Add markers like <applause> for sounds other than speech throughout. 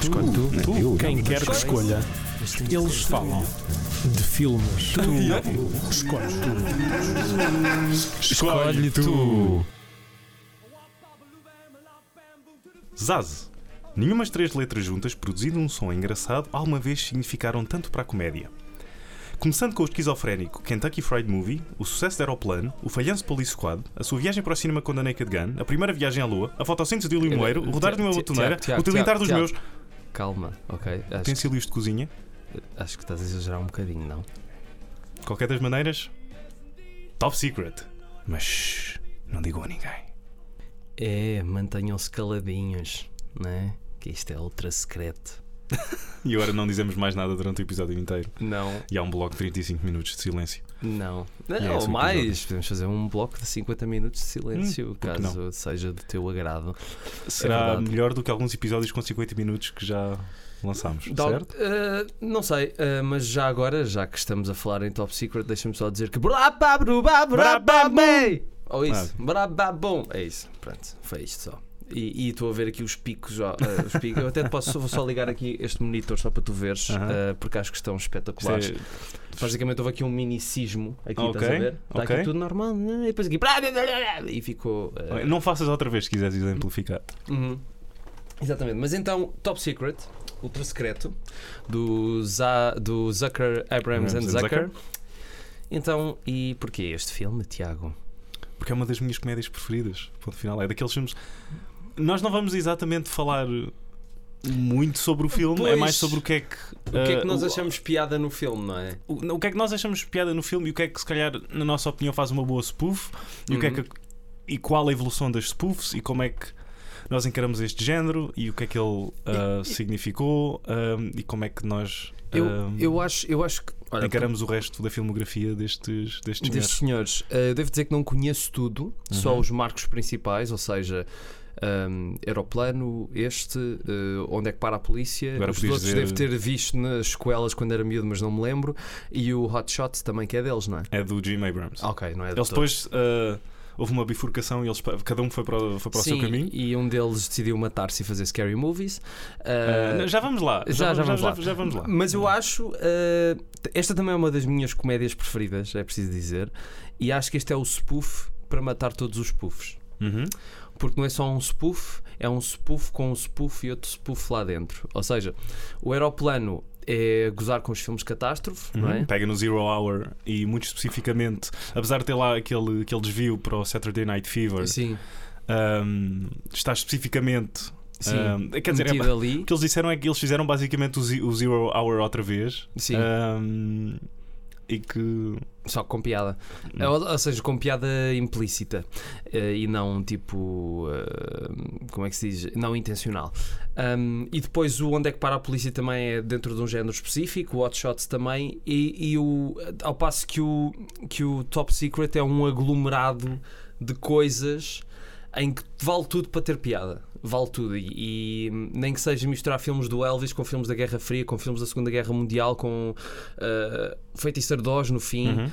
Escolhe tu. Tu, Eu, quem quer que escolha, eles falam de filmes. Tu escolhes tu. Escolhe tu. Zaz. Nenhumas três letras juntas, produzindo um som engraçado, alguma vez significaram tanto para a comédia. Começando com o esquizofrénico Kentucky Fried Movie, o sucesso de Aeroplano, o falhanço Police Squad, a sua viagem para o cinema com a Naked Gun, a primeira viagem à Lua, a fotossíntese de limoeiro, o rodar de uma botoneira, o tilintar dos meus Calma, ok. Acho, utensílios de cozinha. acho que estás a exagerar um bocadinho, não? De qualquer das maneiras, top secret. Mas não digam a ninguém. É, mantenham-se caladinhos, né? Que isto é ultra secreto. <laughs> E agora não dizemos mais nada durante o episódio inteiro. Não, E há um bloco de 35 minutos de silêncio. Não. É Não, o mais. Podemos fazer um bloco de 50 minutos de silêncio, Hum, caso seja do teu agrado. Será verdade. melhor do que alguns episódios com 50 minutos que já lançámos, certo? eh, não sei, eh, mas já agora, já que estamos a falar em Top Secret, deixa-me só dizer que. Ou isso, brababum! É isso, pronto, foi isto só. E e estou a ver aqui os picos, ó, eh, os picos. Eu até te posso vou só ligar aqui este monitor só para tu veres, Aham. eh, porque acho que estão espetaculares. Isto Basicamente houve aqui um mini sismo aqui, Ok, estás a ver? Está ok. aqui tudo normal, né? e depois aqui e ficou. eh, Não faças outra vez se quiseres exemplificar. Uhum. Exatamente, mas então Top Secret, Ultra Secreto, do, Za, do Zucker, Abrams and Abrams and Zucker. Zucker. Então, e porquê este filme, Tiago? Porque é uma das minhas comédias preferidas. Ponto final. É daqueles filmes. Nós não vamos exatamente falar muito sobre o filme, é Pois. mais sobre o que é que. O que é eh, que nós o- achamos piada no filme, não é? O, o que é que nós achamos piada no filme e o que é que, se calhar, na nossa opinião, faz uma boa spoof e, o que é Uhum. que, e qual a evolução das spoofs e como é que nós encaramos este género e o que é que ele ah, significou ah, e como é que nós Eu, eu, acho, eu acho que. Olha, encaramos o resto da filmografia destes, destes destes senhores. senhores, eh, devo dizer que não conheço tudo, só Uhum. os marcos principais, ou seja. Um, aeroplano, este, eh, onde é que para a polícia? Agora Os outros dizer- devo ter visto nas escolas quando era miúdo, mas não me lembro. E o Hot Shots também, que é deles, não é? É do Jim Abrams. Ok, não é Eles depois ah, houve uma bifurcação e eles, cada um foi para, o- foi para o Sim, seu caminho. E um deles decidiu matar-se e fazer scary movies. Ah, Ah, já vamos lá. já, já vamos lá. já vamos lá. Mas eu acho. esta também é uma das minhas comédias preferidas, é preciso dizer. E acho que este é o spoof para matar todos os spoofs. Uhum. Porque não é só um spoof, é um spoof com um spoof e outro spoof lá dentro. Ou seja, o aeroplano é gozar com os filmes catástrofe, não é? Uhum. Pega no Zero Hour e, muito especificamente, apesar de ter lá aquele, aquele desvio para o Saturday Night Fever, Sim, um, está especificamente. sim. um, quer dizer, é, ali. o que eles disseram é que eles fizeram basicamente o Zero Hour outra vez. Sim. Um, e que. Só com piada. Ou, ou seja, com piada implícita eh, e não tipo. eh, como é que se diz? Não intencional. Um, e depois o Onde é que para a polícia também é dentro de um género específico, o Hot Shots também, e, e o, ao passo que o, que o Top Secret é um aglomerado de coisas em que vale tudo para ter piada. Vale tudo. E, e nem que seja misturar filmes do Elvis com filmes da Guerra Fria, com filmes da Segunda Guerra Mundial, com uh, Feiticeiro de Oz no fim. Uhum. Uh,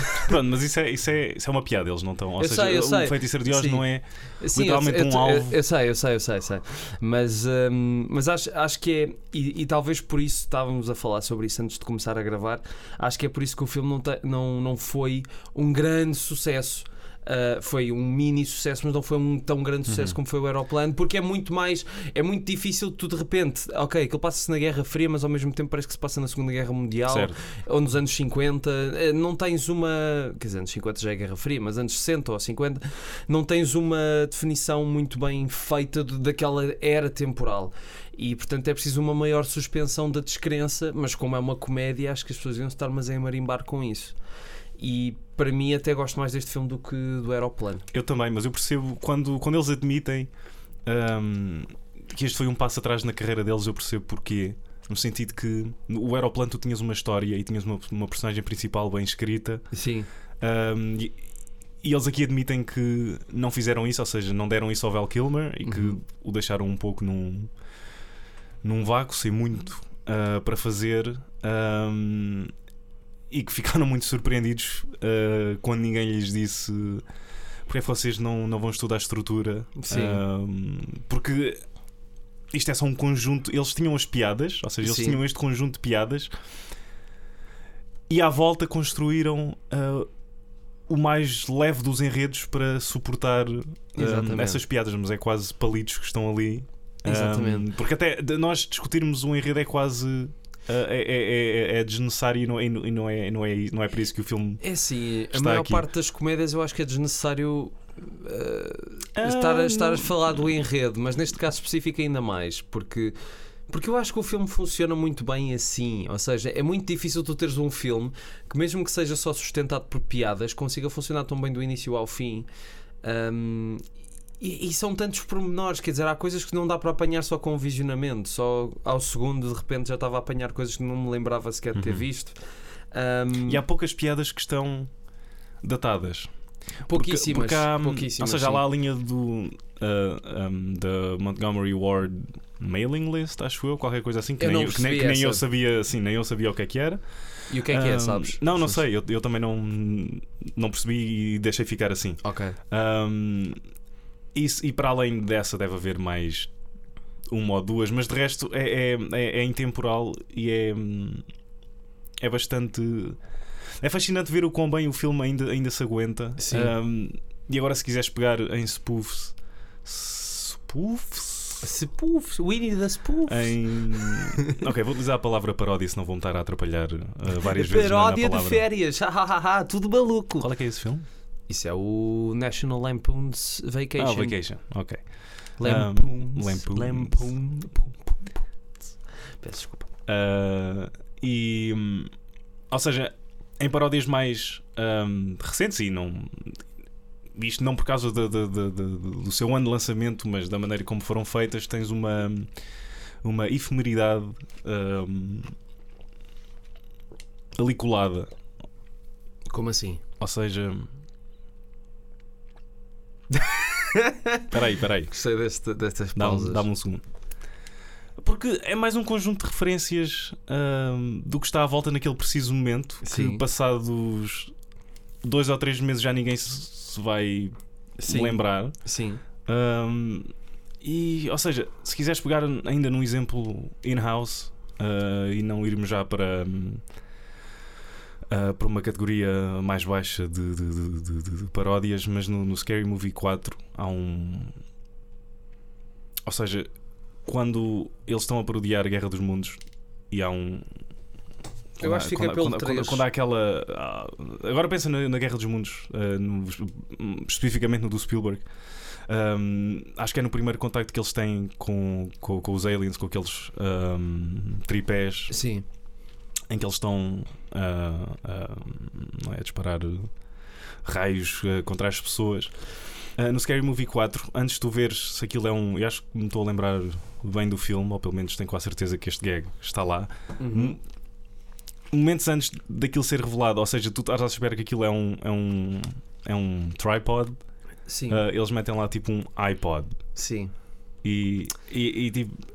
<laughs> Pronto, mas isso é, isso, é, isso é uma piada, eles não estão. Ou Eu seja, sei, eu o sei. feiticeiro de Oz Sim. não é. Sim, Literalmente eu, um eu, alvo. Eu, eu sei, eu sei, eu sei, sei. Mas, hum, mas acho, acho que é. E, e talvez por isso estávamos a falar sobre isso antes de começar a gravar. Acho que é por isso que o filme não, te- não, não foi um grande sucesso. Uh, foi um mini sucesso, mas não foi um tão grande sucesso Uhum. como foi o Aeroplano, porque é muito mais, é muito difícil tu de repente, ok, aquilo passa-se na Guerra Fria, mas ao mesmo tempo parece que se passa na Segunda Guerra Mundial Certo. ou nos anos 50, eh, não tens uma. Quer dizer, anos 50 já é Guerra Fria, mas anos 60 ou 50, não tens uma definição muito bem feita de- daquela era temporal. E portanto é preciso uma maior suspensão da descrença, mas como é uma comédia, acho que as pessoas iam estar mas a marimbar com isso. E para mim, até gosto mais deste filme do que do Aeroplano. Eu também, mas eu percebo quando, quando eles admitem um, que este foi um passo atrás na carreira deles, eu percebo porquê. No sentido que o Aeroplano tu tinhas uma história e tinhas uma, uma personagem principal bem escrita Sim, um, e, e eles aqui admitem que não fizeram isso, ou seja, não deram isso ao Val Kilmer e que Uhum. o deixaram um pouco num, num vácuo, sem muito uh, para fazer. um, e que ficaram <laughs> muito surpreendidos uh, quando ninguém lhes disse porque é que vocês não, não vão estudar estrutura Sim. Um, porque isto é só um conjunto. Eles tinham as piadas, ou seja, eles Sim. tinham este conjunto de piadas e à volta construíram ah, o mais leve dos enredos para suportar essas piadas, mas é quase palitos que estão ali. Exatamente. porque até nós discutirmos um enredo é quase. Ah, é, é, é- é desnecessário e não, e não- é, não, é, não é para isso que o filme. É assim, a maior aqui. parte das comédias eu acho que é desnecessário uh, estar, a, Ah, estar a falar do enredo, mas neste caso específico ainda mais, porque, porque eu acho que o filme funciona muito bem assim. Ou seja, é muito difícil tu teres um filme que, mesmo que seja só sustentado por piadas, consiga funcionar tão bem do início ao fim. Um, e, e são tantos pormenores, quer dizer, há coisas que não dá para apanhar só com o visionamento, só ao segundo de repente já estava a apanhar coisas que não me lembrava sequer de ter Uhum. visto. Um, E há poucas piadas que estão datadas. Porque- pouquíssimas, porque há, pouquíssimas, Ou seja, há sim. lá a linha do ah, um, da Montgomery Ward mailing list, acho eu, qualquer coisa assim, que Eu nem, eu, que nem, que nem eu sabia, assim, nem eu sabia o que é que era. E o que é que é, Ah, sabes? Não, não sei, eu, eu também não, não percebi e deixei ficar assim. Ok. Um, isso, e para além dessa, deve haver mais uma ou duas, mas de resto é, é, é, é intemporal e é, é bastante. É fascinante ver o quão bem o filme ainda, ainda se aguenta. Sim. Um, e agora, se quiseres pegar em spoofs. Spoofs? Spoof, Winnie the Spoof. Em. <laughs> ok, vou utilizar a palavra paródia, senão vou-me estar a atrapalhar uh, várias <laughs> vezes. na- na Paródia de férias, <laughs> ha, ha, ha, ha, tudo maluco. Qual é que é esse filme? Isso é o National Lampoon's Vacation. Ah, Vacation. Ok. Lampoon's. Lampoon's. Lampoon. Peço desculpa. Uh, e. hum, Ou seja, em paródias mais hum, recentes e não. Isto não por causa da- da- da- do seu ano de lançamento, mas da maneira como foram feitas, tens uma, uma efemeridade hum, ali colada. Como assim? Ou seja. <laughs> Espera aí, espera aí. Gostei deste, destas Dá-me pausas. dá-me um segundo. Porque é mais um conjunto de referências do que está à volta naquele preciso momento. Sim. Que passados dois ou três meses já ninguém se, se vai Sim. lembrar. Sim. E, ou seja, se quiseres pegar ainda num exemplo in-house ah, e não irmos já para. hum, ah, para uma categoria mais baixa de, de- de- de- paródias, mas no, no Scary Movie 4 há um. Ou seja, quando eles estão a parodiar a Guerra dos Mundos e há um. Eu quando acho há- que fica quando, pelo quando, quando, três. quando há aquela. ah, agora pensa na, na Guerra dos Mundos, ah, no- especificamente no do Spielberg. Um, acho que é no primeiro contacto que eles têm com, com, com os aliens, com aqueles um, tripés Sim. Em que eles estão ah, ah, é, a disparar raios ah, contra as pessoas. Ah, no Scary Movie 4, antes de tu veres se aquilo é um. Eu acho que me estou a lembrar bem do filme, ou pelo menos tenho quase certeza que este gag está lá. Uhum. Momentos antes daquilo ser revelado, ou seja, tu estás à espera que aquilo é um, é um, é um tripod, Sim. eles metem lá tipo um iPod. Sim. E, e, e tipo.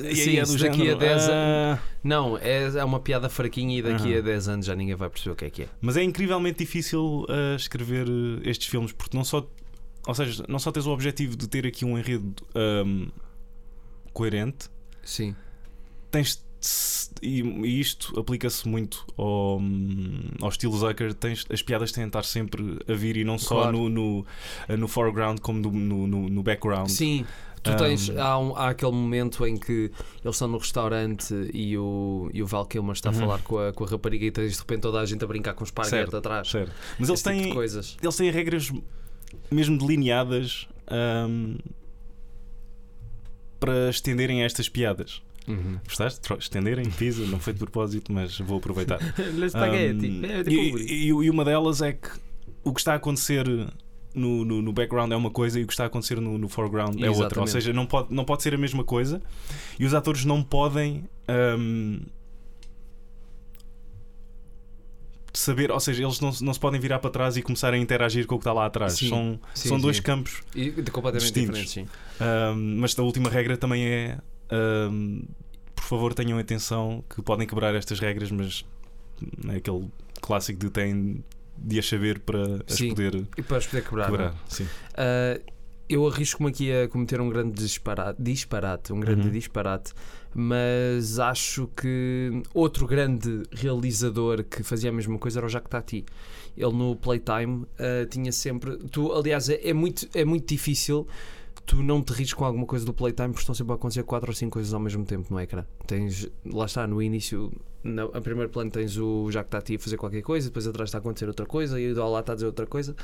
E Sim, aí é do daqui a género, 10 anos. ah, Não, é, é uma piada fraquinha e daqui Aham. a 10 anos já ninguém vai perceber o que é que é. Mas é incrivelmente difícil ah, escrever ah, estes filmes porque não só. Ou seja, não só tens o objetivo de ter aqui um enredo ahm, coerente, Sim. tens. E, e isto aplica-se muito ao, ao estilo Zucker. Tens, as piadas têm de estar sempre a vir e não só Claro. no, no, no foreground como no, no- no background. Sim. Tu Um, tens, há, um- há aquele momento em que eles estão no restaurante e o, e o Val Kilmer está a Uhum. falar com a, com a rapariga e tens de repente toda a gente a brincar com esparguete Certo, atrás. Certo. Mas eles tipo têm, coisas. eles têm regras mesmo delineadas ahm, para estenderem estas piadas. Uhum. Gostaste? Estenderem, pizza, não foi de propósito, mas vou aproveitar. <laughs> Le spaghetti. Ahm, É, e, tipo- e- e uma delas é que o que está a acontecer no, no, no background é uma coisa e o que está a acontecer no, no foreground é outra. Ou Exatamente. seja, não pode, não pode ser a mesma coisa e os atores não podem. ahm, saber, ou seja, eles não, se- não se podem virar para trás e começar a interagir com o que está lá atrás. Sim, São, sim, são dois sim. campos E completamente distintos. Ahm, mas a última regra também é ahm, por favor tenham atenção que podem quebrar estas regras, mas é aquele clássico de têm de as saber para as Sim. poder E para os poder quebrar. não é? quebrar. Sim. Ah, eu arrisco-me aqui a cometer um grande disparate, disparate um grande Uhum. disparate, mas acho que outro grande realizador que fazia a mesma coisa era o Jacques Tati. Ele no Playtime ah, tinha sempre. Tu, aliás, é, é muito, é muito difícil tu não te rires com alguma coisa do Playtime porque estão sempre a acontecer quatro ou cinco coisas ao mesmo tempo no ecrã. Tens, lá está, no início, na, a primeiro plano tens o Jacques Tati a fazer qualquer coisa, depois atrás está a acontecer outra coisa e o lá está a dizer outra coisa.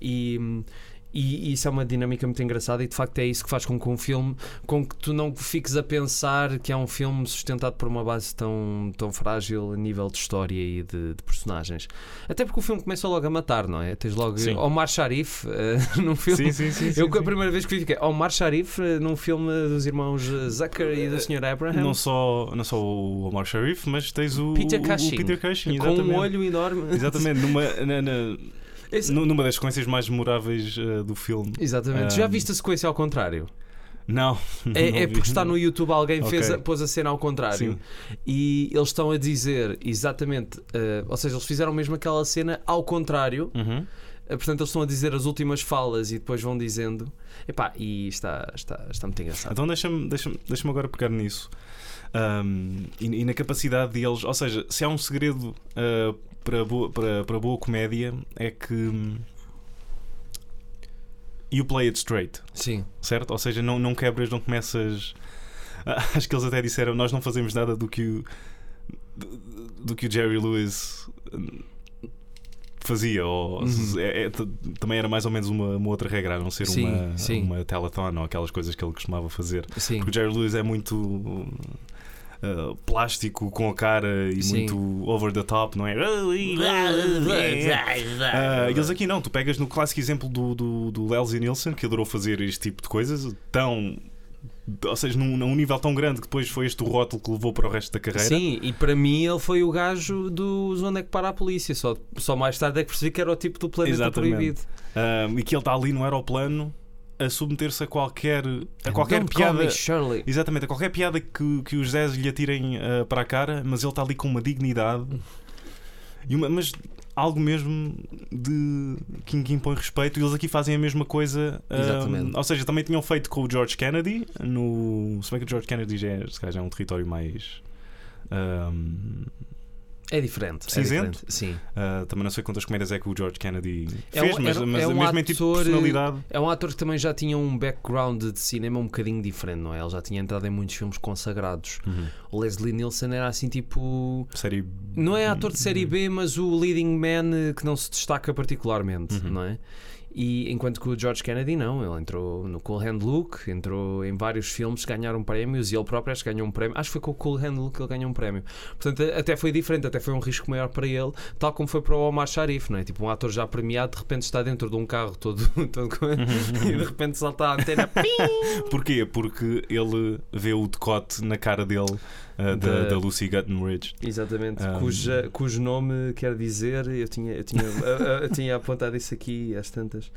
E, e, e isso é uma dinâmica muito engraçada e de facto é isso que faz com que um filme com que tu não fiques a pensar que é um filme sustentado por uma base tão, tão frágil a nível de história e de, de personagens. Até porque o filme começa logo a matar, não é? Tens logo Sim. Omar Sharif eh, <laughs> num filme. Sim, sim, sim. Eu, sim, a primeira vez que vi, fiquei Omar Sharif eh, num filme dos irmãos Zucker e da Sra. Abraham. Não só, não só o Omar Sharif, mas tens o Peter o- o Cushing. Peter Cushing, com um olho enorme. Exatamente, numa, <laughs> na- na- Esse- nu- numa das sequências mais memoráveis eh, do filme. Exatamente. Um, Já viste a sequência ao contrário? Não, É, <laughs> não é porque está no YouTube, alguém fez Ok. a, pôs a cena ao contrário. Sim. E eles estão a dizer exatamente, eh, ou seja, eles fizeram mesmo aquela cena ao contrário. Uhum. Eh, portanto, eles estão a dizer as últimas falas e depois vão dizendo. Epá, e está, está, está muito engraçado. Então deixa-me deixa deixa agora pegar nisso. Um, e, e na capacidade deles, ou seja, se há um segredo uh, para, boa, para, para boa comédia é que you play it straight, Sim, certo? Ou seja, não, não quebras, não começas. <laughs> Acho que eles até disseram: Nós não fazemos nada do que o, do, do que o Jerry Lewis fazia. Ou, Uhum. é- é- também era mais ou menos uma, uma outra regra, a não ser Sim, uma, sim. uma telethon ou aquelas coisas que ele costumava fazer. sim. Porque o Jerry Lewis é muito uh, plástico com a cara e Sim. muito over the top, não é? Ah, <laughs> eles aqui não, tu pegas no clássico exemplo do, do, do Leslie Nielsen, que adorou fazer este tipo de coisas, tão. Ou seja, num, num nível tão grande que depois foi este o rótulo que levou para o resto da carreira. Sim, e para mim ele foi o gajo do Onde é que para a polícia. Só, só mais tarde é que percebi que era o tipo do planeta Exatamente. proibido. Ah, e que ele está ali no aeroplano a submeter-se a qualquer, a qualquer piada. me. Exatamente, a qualquer piada que, que os Zés lhe atirem ah, para a cara, mas ele está ali com uma dignidade <laughs> e uma, mas algo mesmo de que, que impõe respeito. E eles aqui fazem a mesma coisa. Exatamente. ou seja, também tinham feito com o George Kennedy. No, se bem que o George Kennedy já é, se calhar já é um território mais. ah, É diferente. É Cinzento? diferente. Sim. ah, também não sei quantas comédias é que o George Kennedy É fez, um- mas, era- mas é um mesmo em tipo de ator, personalidade. É um ator que também já tinha um background de cinema um bocadinho diferente, não é? Ele já tinha entrado em muitos filmes consagrados. Uhum. O Leslie Nielsen era assim tipo. Série. Não é ator de série B, mas o leading man que não se destaca particularmente, Uhum. não é? E enquanto que o George Kennedy não, ele entrou no Cool Hand Luke, entrou em vários filmes que ganharam prémios e ele próprio acho que ganhou um prémio. Acho que foi com o Cool Hand Luke que ele ganhou um prémio. Portanto, até foi diferente, até foi um risco maior para ele, tal como foi para o Omar Sharif, não é? Tipo, um ator já premiado de repente está dentro de um carro todo, <laughs> todo com- e de repente salta a antena. <laughs> Porquê? Porque ele vê o decote na cara dele ah, da, Da- Lucy Guttenridge. Exatamente, Um, cuja, cujo nome quer dizer, eu tinha, eu tinha, eu, eu tinha apontado isso aqui às tantas.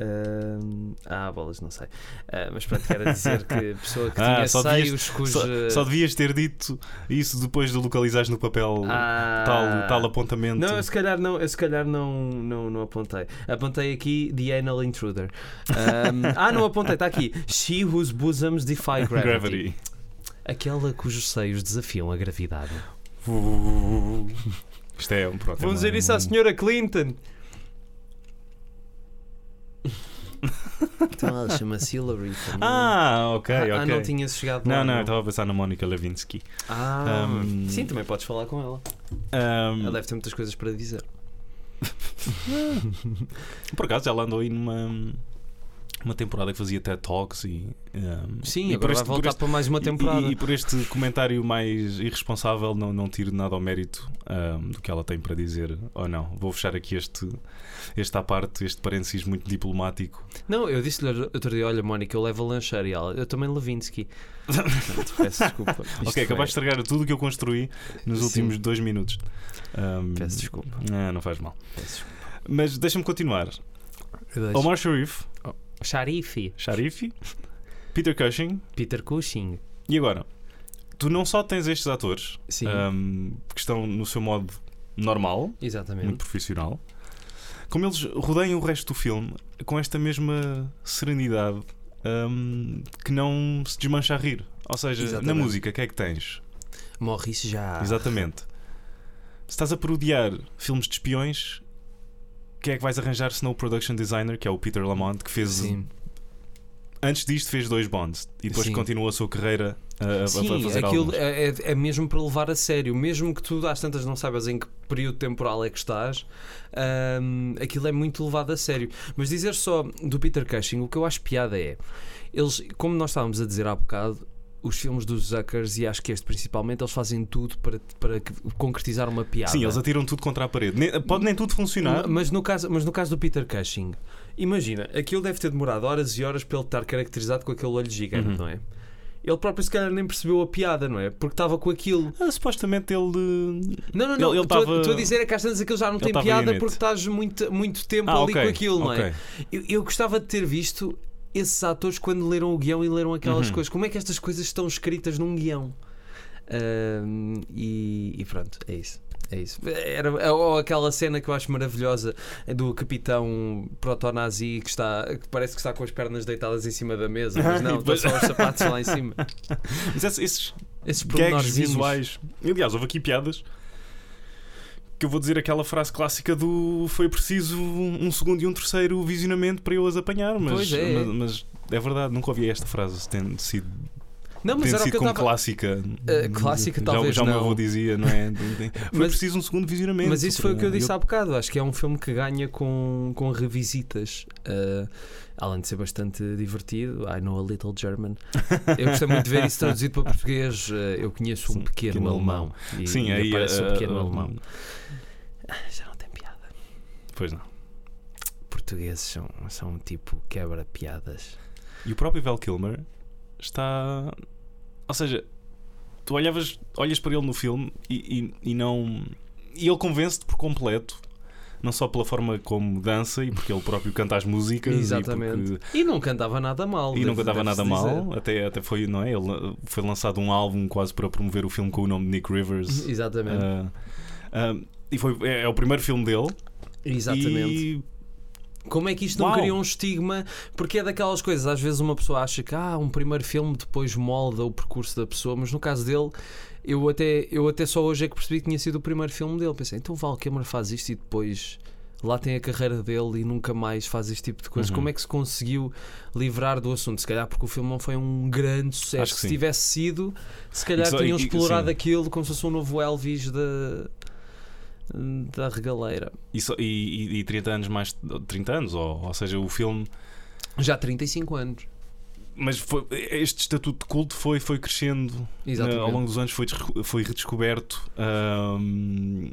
Um, ah, bolas, não sei. Ah, mas pronto, quero dizer que a pessoa que <laughs> Ah, tinha só devias- seios cuja. Só, só devias ter dito isso depois de localizares no papel Ah. tal, tal apontamento. Não, eu se calhar não, eu se calhar não, não, não apontei. Apontei aqui The Anal Intruder. Um, <laughs> ah, não apontei, está aqui. She whose bosoms defy gravity. Gravity. Aquela cujos seios desafiam a gravidade. <laughs> Isto é um é Vamos dizer isso à senhora Clinton. Então ela chama-se Hillary. também. Ah, ok, Ah, ok. ah, não tinha chegado Não, lá. não, eu estava a pensar na Mónica Levinsky. Ah, Um, sim, também podes falar com ela. Ahm, Ela deve ter muitas coisas para dizer. <laughs> por acaso ela andou aí numa uma temporada que fazia TED Talks e. ahm, Sim, e agora vai por voltar este- para mais uma temporada. E, e por este comentário mais irresponsável, não, não tiro nada ao mérito ahm, do que ela tem para dizer ou não. Vou fechar aqui este, esta parte, este parênteses muito diplomático. Não, eu disse-lhe outro dia: olha, Mónica, eu levo a lancheira e ela, eu também Levinsky. <laughs> Peço desculpa. Ok, foi- acabaste de estragar tudo o que eu construí nos Sim. últimos dois minutos. Ahm, Peço desculpa. ah, não faz mal. Peço desculpa. Mas deixa-me continuar. Deixo. Omar Sharif, Sharifi. Sharifi, Peter Cushing, Peter Cushing. e agora? Tu não só tens estes atores ahm, que estão no seu modo normal, exatamente. muito profissional, como eles rodeiam o resto do filme com esta mesma serenidade hum, que não se desmancha a rir. Ou seja, Exatamente. na música, o que é que tens? Morre-se já. Exatamente. Se estás a parodiar filmes de espiões, quem é que vais arranjar se não o production designer, que é o Peter Lamont, que fez. Sim. Antes disto, fez dois Bonds e depois Sim. continuou a sua carreira a, a- a Sim, fazer aquilo é, é- é mesmo para levar a sério. Mesmo que tu às tantas não saibas em que período temporal é que estás, hum, aquilo é muito levado a sério. Mas dizer só do Peter Cushing, o que eu acho piada é, eles, como nós estávamos a dizer há bocado, os filmes dos Zuckers, e acho que este principalmente, eles fazem tudo para, para concretizar uma piada. Sim, eles atiram tudo contra a parede. Nem- pode nem tudo funcionar. Mas no, caso, mas no caso do Peter Cushing, imagina, aquilo deve ter demorado horas e horas para ele estar caracterizado com aquele olho gigante, Uhum. não é? Ele próprio se calhar nem percebeu a piada, não é? Porque estava com aquilo. Ah, supostamente ele. Não, não, não. Ele Estou a- tava- a dizer é que às tantas aquilo já não Ele tem piada porque estás muito, muito tempo Ah, ali ok, com aquilo, não é? Eu, eu gostava de ter visto esses atores quando leram o guião e leram aquelas Uhum. coisas. Como é que estas coisas estão escritas num guião? Ahm, e, e pronto, é isso. É isso. Era, ou aquela cena que eu acho maravilhosa do capitão proto-nazi que, está, que parece que está com as pernas deitadas em cima da mesa, mas <laughs> não, estão Pois. só os sapatos lá em cima. <laughs> Mas esses, esses Esses visuais. Aliás, houve aqui piadas que eu vou dizer aquela frase clássica do foi preciso um segundo e um terceiro visionamento para eu as apanhar, mas, é. mas, mas é verdade, nunca ouvi esta frase tendo sido, Não, mas era sido eu como estava. clássica. Uh, clássica, já, talvez já o meu avô dizia, não é? Foi Mas- preciso um segundo visionamento. Mas isso foi o que eu disse há bocado. Acho que é um filme que ganha com, com revisitas. Uh, além de ser bastante divertido, I know a little German. Eu gostei muito de ver isso traduzido para português. Uh, eu conheço um Sim, pequeno, pequeno alemão. E, Sim, e aí aparece um pequeno alemão. Ah, Já não tem piada. Pois não. Portugueses são, são tipo quebra-piadas. E o próprio Val Kilmer está. Ou seja, tu olhavas, olhas para ele no filme e, e, e não. E ele convence-te por completo. Não só pela forma como dança e porque ele próprio canta as músicas. Exatamente. E, porque- E não cantava nada mal. e não deve- cantava deve-se nada dizer. mal. Até, até foi, não é? Ele uh, foi lançado um álbum quase para promover o filme com o nome de Nick Rivers. <laughs> Exatamente. Ah, ah, e foi, é, é o primeiro filme dele. Exatamente. E Como é que isto não Uau. cria um estigma? Porque é daquelas coisas, às vezes uma pessoa acha que ah, um primeiro filme depois molda o percurso da pessoa, mas no caso dele, eu até, eu até só hoje é que percebi que tinha sido o primeiro filme dele. Pensei, então Val Kilmer faz isto e depois lá tem a carreira dele e nunca mais faz este tipo de coisas. Uhum. Como é que se conseguiu livrar do assunto? Se calhar porque o filme não foi um grande sucesso. Se sim. tivesse sido, se calhar E tinham e- explorado sim. aquilo como se fosse um novo Elvis da, da regaleira. E, só- e, e- e 30 anos mais 30 anos, ou, ou seja, o filme Já há 35 anos. mas foi- este estatuto de culto foi, foi crescendo Exatamente. eh, ao longo dos anos, foi, foi redescoberto. ahm,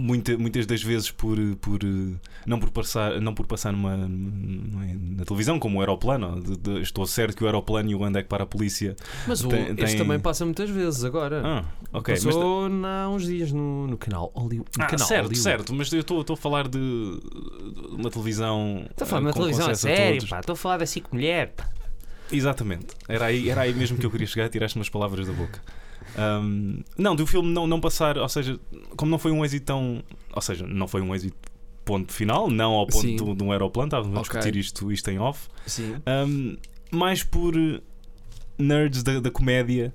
muita- muitas das vezes por, por eh, não por passar não por passar numa é, na televisão como o aeroplano de- de- estou certo que o aeroplano e o Andec para a polícia Mas o, Tem- este tem- também passa muitas vezes agora. ah, ok mas- Passou há uns dias no, no canal Hollywood. No Ah, canal certo, Hollywood. certo, mas eu estou a falar de de uma televisão. Estou a falar eh, na com televisão, a sério. Estou a falar da Cic Mulher, pá. Exatamente, era aí, era aí mesmo que eu queria chegar, tiraste umas palavras da boca. Ahm, não, do filme não, não passar, ou seja, como não foi um êxito tão. Ou seja, não foi um êxito ponto final, não ao ponto de, de um aeroplano, estávamos a discutir isto, isto em off. Sim. Ahm, mais por nerds da, da comédia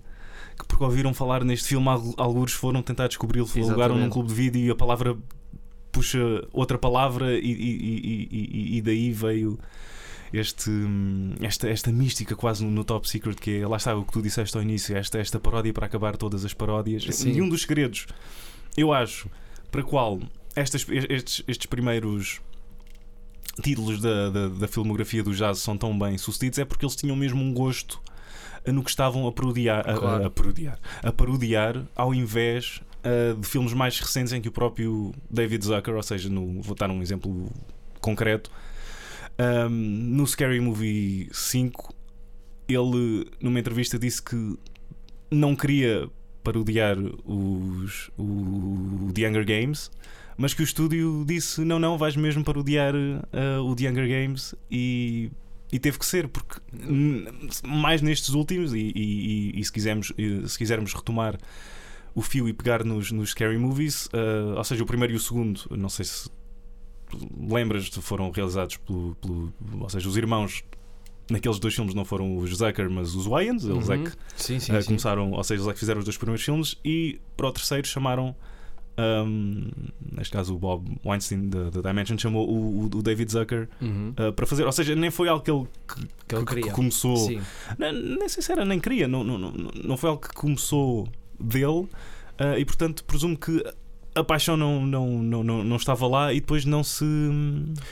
que porque ouviram falar neste filme, al- alguns foram tentar descobri-lo, alugaram num clube de vídeo e a palavra puxa outra palavra e- e- e- e daí veio este, hum, esta, esta mística quase no, no Top Secret que é, lá está o que tu disseste ao início, esta, esta paródia para acabar todas as paródias. Sim. E um dos segredos, eu acho, para qual estas, estes, estes primeiros títulos da, da, da filmografia do jazz são tão bem sucedidos é porque eles tinham mesmo um gosto no que estavam a parodiar, a- Claro. a, parodiar, a parodiar ao invés uh, de filmes mais recentes em que o próprio David Zucker, ou seja, no, vou dar um exemplo concreto, um, no Scary Movie 5, ele numa entrevista disse que não queria parodiar os, o The Hunger Games, mas que o estúdio disse: não, não, vais mesmo parodiar uh, o The Hunger Games e. E teve que ser, porque mais nestes últimos, e, e- e- se, quisermos, se quisermos retomar o fio e pegar nos, nos scary movies, uh, ou seja, o primeiro e o segundo, não sei se lembras, foram realizados pelo, pelo ou seja, os irmãos naqueles dois filmes não foram os Zucker, mas os Wayans, eles é Uhum. que Sim, sim, uh, sim. começaram, ou seja, eles é que fizeram os dois primeiros filmes e para o terceiro chamaram. um, neste caso, o Bob Weinstein da da Dimension chamou o, o- o David Zucker Uhum. uh, para fazer, ou seja, nem foi algo que ele que, Que ele que- que queria. começou. Sim. Nem, nem sei se era, nem queria, não, não, não, não foi algo que começou dele ah, e portanto presumo que a paixão não, não, não, não, não estava lá e depois não se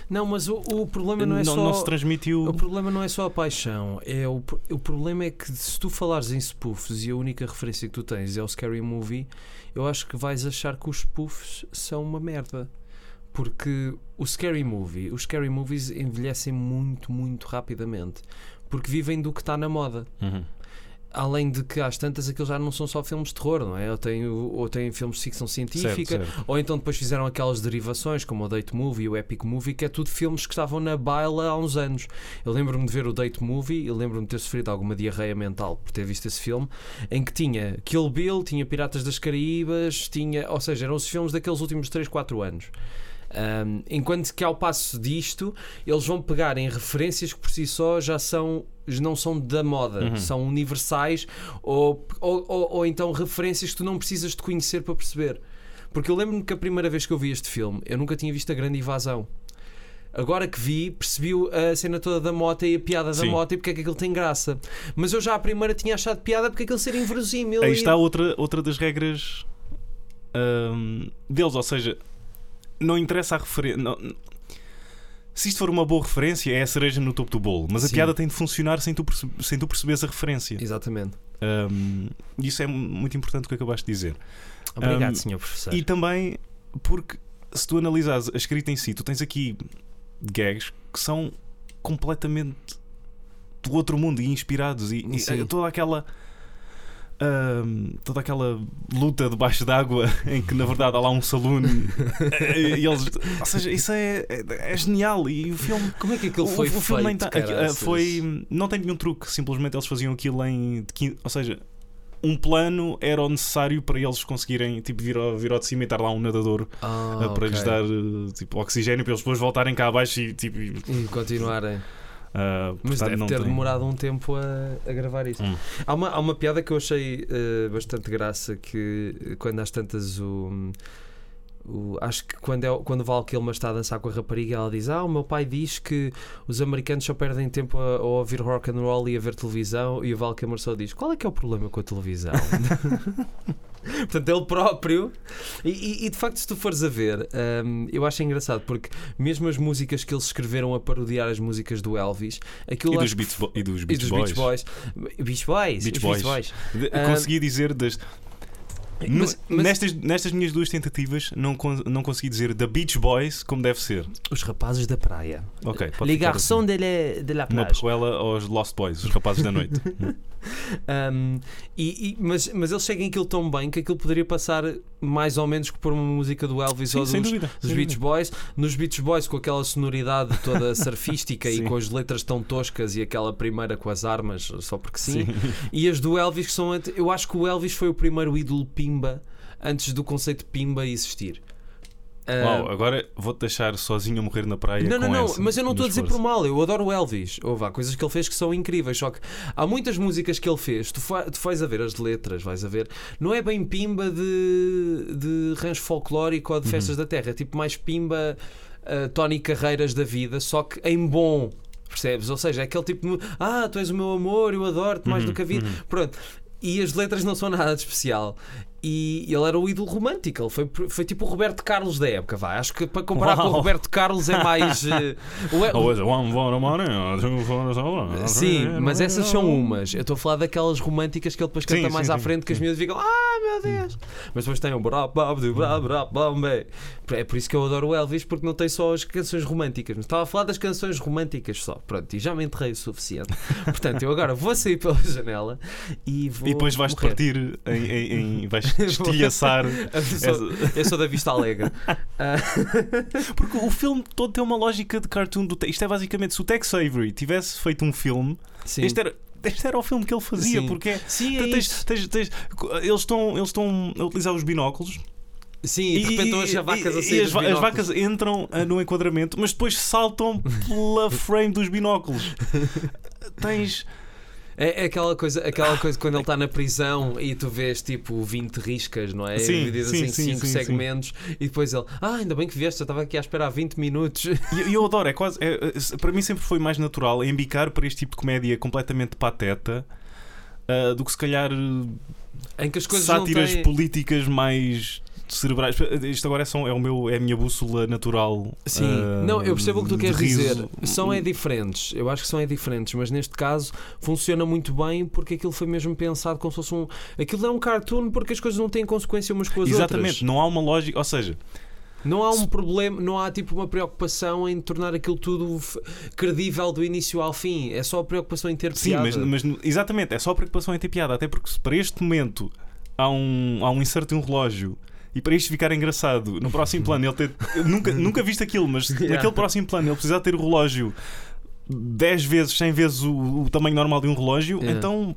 Não, mas o, o problema não é não, só. não se transmitiu. O problema não é só a paixão, é o, o problema é que se tu falares em spoofs e a única referência que tu tens é o Scary Movie, eu acho que vais achar que os spoofs são uma merda. Porque o Scary Movie, os Scary Movies envelhecem muito, muito rapidamente. Porque vivem do que está na moda. Uhum. Além de que às tantas aqueles já não são só filmes de terror, não é? Ou têm, ou têm filmes de ficção científica, Certo, certo. ou então depois fizeram aquelas derivações, como o Date Movie e o Epic Movie, que é tudo filmes que estavam na baila há uns anos. Eu lembro-me de ver o Date Movie, eu lembro-me de ter sofrido alguma diarreia mental por ter visto esse filme, em que tinha Kill Bill, tinha Piratas das Caraíbas, tinha, ou seja, eram os filmes daqueles últimos 3, 4 anos. Um, enquanto que ao passo disto, eles vão pegar em referências que por si só já são não são da moda, Uhum. são universais ou, ou, ou, ou então referências que tu não precisas de conhecer para perceber. Porque eu lembro-me que a primeira vez que eu vi este filme, eu nunca tinha visto a grande invasão. Agora que vi, percebi a cena toda da moto e a piada da Sim. moto e porque é que aquilo tem graça. Mas eu já à primeira tinha achado piada porque aquilo ser inverosímil. Aí e- está outra, outra das regras ahm, deles, ou seja, não interessa a referência. Se isto for uma boa referência, é a cereja no topo do bolo, mas a Sim. piada tem de funcionar sem tu, perce- sem tu perceberes a referência. Exatamente. Ahm, isso é muito importante o que acabaste de dizer. Obrigado, Um, senhor professor. E também porque se tu analisares a escrita em si, tu tens aqui gags que são completamente do outro mundo e inspirados e, e toda aquela toda aquela luta debaixo d'água <laughs> em que na verdade há lá um saloon <laughs> e eles, ou seja, isso é, é, é genial e o filme Como é que aquilo o- foi o, filme nem feito? tá- aqui- ah, foi não tem nenhum truque, simplesmente eles faziam aquilo em ou seja, um plano era o necessário para eles conseguirem tipo, vir, ao, vir ao de cima e estar lá um nadador Ah, ah, para lhes ok. dar eh, tipo, oxigênio para eles depois voltarem cá abaixo e tipo. E continuarem. Ah, Mas portanto, deve não ter tem- demorado um tempo a, a gravar isso. Hum. Há, uma, há uma piada que eu achei eh, bastante graça que quando às tantas o. o- acho que quando, é, quando o Val Kilmer está a dançar com a rapariga, ela diz: Ah, o meu pai diz que os americanos só perdem tempo a, a ouvir rock and roll e a ver televisão. E o Val Kilmer só diz: Qual é que é o problema com a televisão? <laughs> <laughs> Portanto, ele próprio. E, e- de facto, se tu fores a ver, hum, eu acho engraçado porque mesmo as músicas que eles escreveram a parodiar as músicas do Elvis, aquilo E dos, Bo- e dos Beach Boys. Beach Boys. Beach Boys. Beach Boys. Ah, consegui dizer das. Mas- mas- nestas, nestas minhas duas tentativas, não, não consegui dizer The Beach Boys como deve ser. Os rapazes da praia. Ok, pode Les garçons assim. de la, de la Uma plage. prequela aos Lost Boys, os rapazes da noite. <laughs> Um, e, e- mas, mas eles seguem aquilo tão bem que aquilo poderia passar mais ou menos que por uma música do Elvis ou Sim, sem dos, dúvida. dos Beach. Boys. Nos Beach Boys, com aquela sonoridade toda <laughs> surfística e com as letras tão toscas e aquela primeira com as armas, só porque sim. Sim. E as do Elvis, que são. Eu acho que o Elvis foi o primeiro ídolo Pimba antes do conceito Pimba existir. Ah, Uau, agora vou-te deixar sozinho a morrer na praia. Não, não, não, essa, mas eu não estou a dizer por mal, eu adoro o Elvis. Houve há coisas que ele fez que são incríveis, só que há muitas músicas que ele fez, tu, fa- tu vais a ver as letras, vais a ver, não é bem pimba de, de rancho folclórico ou de Uhum. festas da terra, é tipo mais pimba uh, Tony Carreiras da vida, só que em bom. Percebes? Ou seja, é aquele tipo de ah, tu és o meu amor, eu adoro-te mais Uhum, do que a vida. uhum. Pronto. E as letras não são nada de especial. E ele era o ídolo romântico. Ele foi, foi tipo o Roberto Carlos da época. Vai. Acho que para comparar com o Uau. Roberto Carlos é mais. <laughs> soul? Sim, mas essas são umas. Eu estou a falar daquelas românticas que ele depois canta Sim, mais sim, à sim, frente que as sim. minhas ficam Ah meu Deus! Mas depois tem o brá. É por isso que eu adoro o Elvis porque não tem só as canções românticas. Mas estava a falar das canções românticas só. Pronto, e já me enterrei o suficiente. Portanto, eu agora vou sair pela janela e vou. E depois vais-te partir em, em, em vais <laughs> estilhaçar. <laughs> Eu sou, eu sou da Vista Alegre. <laughs> Ah, Porque o filme todo tem uma lógica de cartoon. Do. Isto é basicamente se o Tex Avery tivesse feito um filme, sim. este era. este era o filme que ele fazia, Sim. porque é- Sim, é tens- tens- tens- eles, estão, eles estão a utilizar os binóculos Sim, e de repente estão as javacas e- a e as, va- as vacas entram ah, no enquadramento, mas depois saltam pela frame dos binóculos. Tens. É, é aquela coisa, aquela coisa quando ele está na prisão e tu vês tipo 20 riscas, não é? Sim, Divididas sim, em sim, 5 sim, segmentos e depois ele, ah, ainda bem que vieste, eu estava aqui à espera há 20 minutos. <laughs> E eu, eu adoro, é quase. é- é- para mim sempre foi mais natural embicar para este tipo de comédia completamente pateta ah, do que se calhar em que as coisas sátiras não têm... políticas mais cerebrais. Isto agora é, só, é, o meu, é a minha bússola natural. Sim, ah, não, eu percebo o que tu queres riso. dizer. São é diferentes, eu acho que são é diferentes, mas neste caso funciona muito bem porque aquilo foi mesmo pensado como se fosse um. Aquilo é um cartoon porque as coisas não têm consequência umas com as Exatamente, outras. não há uma lógica. Ou seja, Não há um problema, não há tipo uma preocupação em tornar aquilo tudo credível do início ao fim. É só a preocupação em ter sim, piada. mas, mas exatamente, é só a preocupação em ter piada. Até porque se para este momento há um, há um insert de um relógio. E para isto ficar engraçado, no próximo plano ele ter. eu nunca, nunca viste aquilo, mas <laughs> Yeah. naquele próximo plano ele precisar ter o relógio 10 vezes, 100 vezes o, o tamanho normal de um relógio, Yeah. então.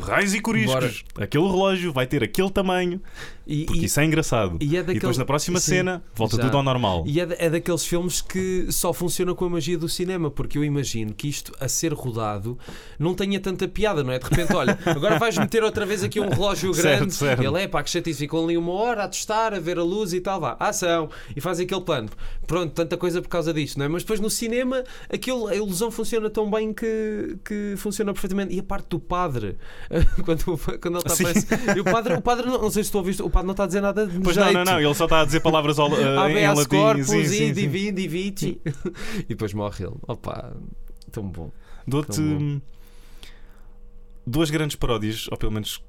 Raios e coriscos. Aquele relógio vai ter aquele tamanho, E, porque e- isso é engraçado. e é E depois daquele- na próxima sim. cena volta Já. tudo ao normal. E é, da- é daqueles filmes que só funciona com a magia do cinema, porque eu imagino que isto a ser rodado não tenha tanta piada, não é? De repente, olha, agora vais meter outra vez aqui um relógio Certo, <laughs> grande. certo. Ele é pá, que chatice, ficam ali uma hora a testar, a ver a luz e tal, vá, ação, e faz aquele plano. Pronto, tanta coisa por causa disto, não é? Mas depois no cinema aquilo, a ilusão funciona tão bem que, que funciona perfeitamente. E a parte do padre, <laughs> quando, quando ele está a Sim. aparecer- E o padre, o padre não, não sei se tu ouviste, não está a dizer nada de Pois não, jeito. não, não, ele só está a dizer palavras eh, em latim. corpus Sim, e sim. <laughs> E depois morre ele. Opa, tão bom. Dou-te duas grandes paródias, ou pelo menos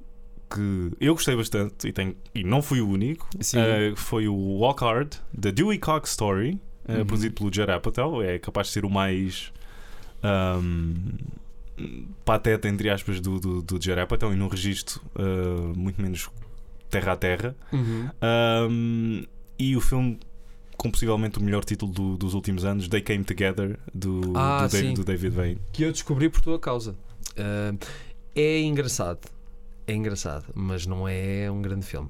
que eu gostei bastante e, tenho, e não fui o único. Eh, foi o Walk Hard, da Dewey Cox Story, eh, Uhum. produzido pelo Judd Apatow. É capaz de ser o mais hum, pateta, entre aspas, do, do, do Judd Apatow e num registro eh, muito menos terra a terra. Uhum. Um, e o filme com possivelmente o melhor título do- dos últimos anos, They Came Together, do, Ah, do, David, do David Vane. Que eu descobri por tua causa. Ah, é engraçado. É engraçado, mas não é um grande filme.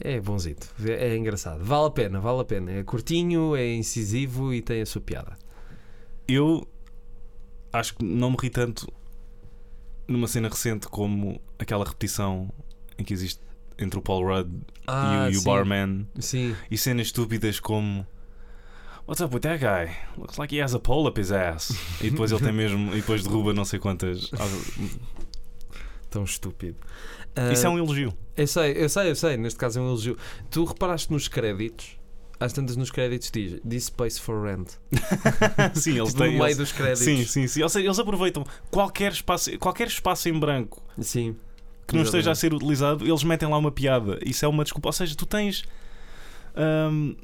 É bonzito. É engraçado. Vale a pena, vale a pena. É curtinho, é incisivo e tem a sua piada. Eu acho que não me ri tanto numa cena recente como aquela repetição em que existe entre o Paul Rudd Ah, e, o- e barman Sim. e cenas estúpidas como What's up with that guy? Looks like he has a pole up his ass. e depois ele tem mesmo, e depois derruba não sei quantas. Tão estúpido. Isso é Ah, um elogio. Eu sei, eu sei, eu sei. Neste caso é um elogio. Tu reparaste nos créditos? Às tantas nos créditos diz This Space for Rent. <laughs> sim, eles Tipo, no têm. meio eles- dos créditos. Sim, sim, sim. Ou seja, eles aproveitam qualquer espaço, qualquer espaço em branco Sim. Que não esteja a ser utilizado, eles metem lá uma piada. Isso é uma desculpa. Ou seja, tu tens hum,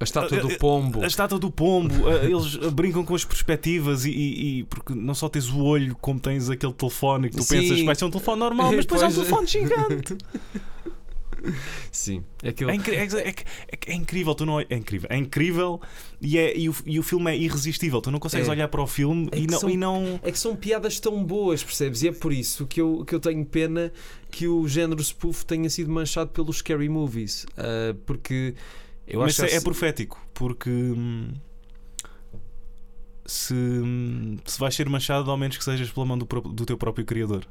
A estátua do pombo. a estátua do pombo, <laughs> eles ah, brincam com as perspectivas e, e- e- porque não só tens o olho, como tens aquele telefone que tu Sim. pensas que vai ser um telefone normal, mas depois é um telefone gigante. <laughs> <laughs> Sim. Aquilo... É, é- é- é- é incrível, tu não é incrível, é incrível e, é, e, o, e o filme é irresistível. Tu não consegues É. olhar para o filme É e, que não, são- e não. É que são piadas tão boas, percebes? E é por isso que eu, que eu tenho pena que o género spoof tenha sido manchado pelos scary movies. Ah, porque eu Mas acho que é, há- é profético, porque hum, se, hum, se vais ser manchado, ao menos que sejas pela mão do, do teu próprio criador.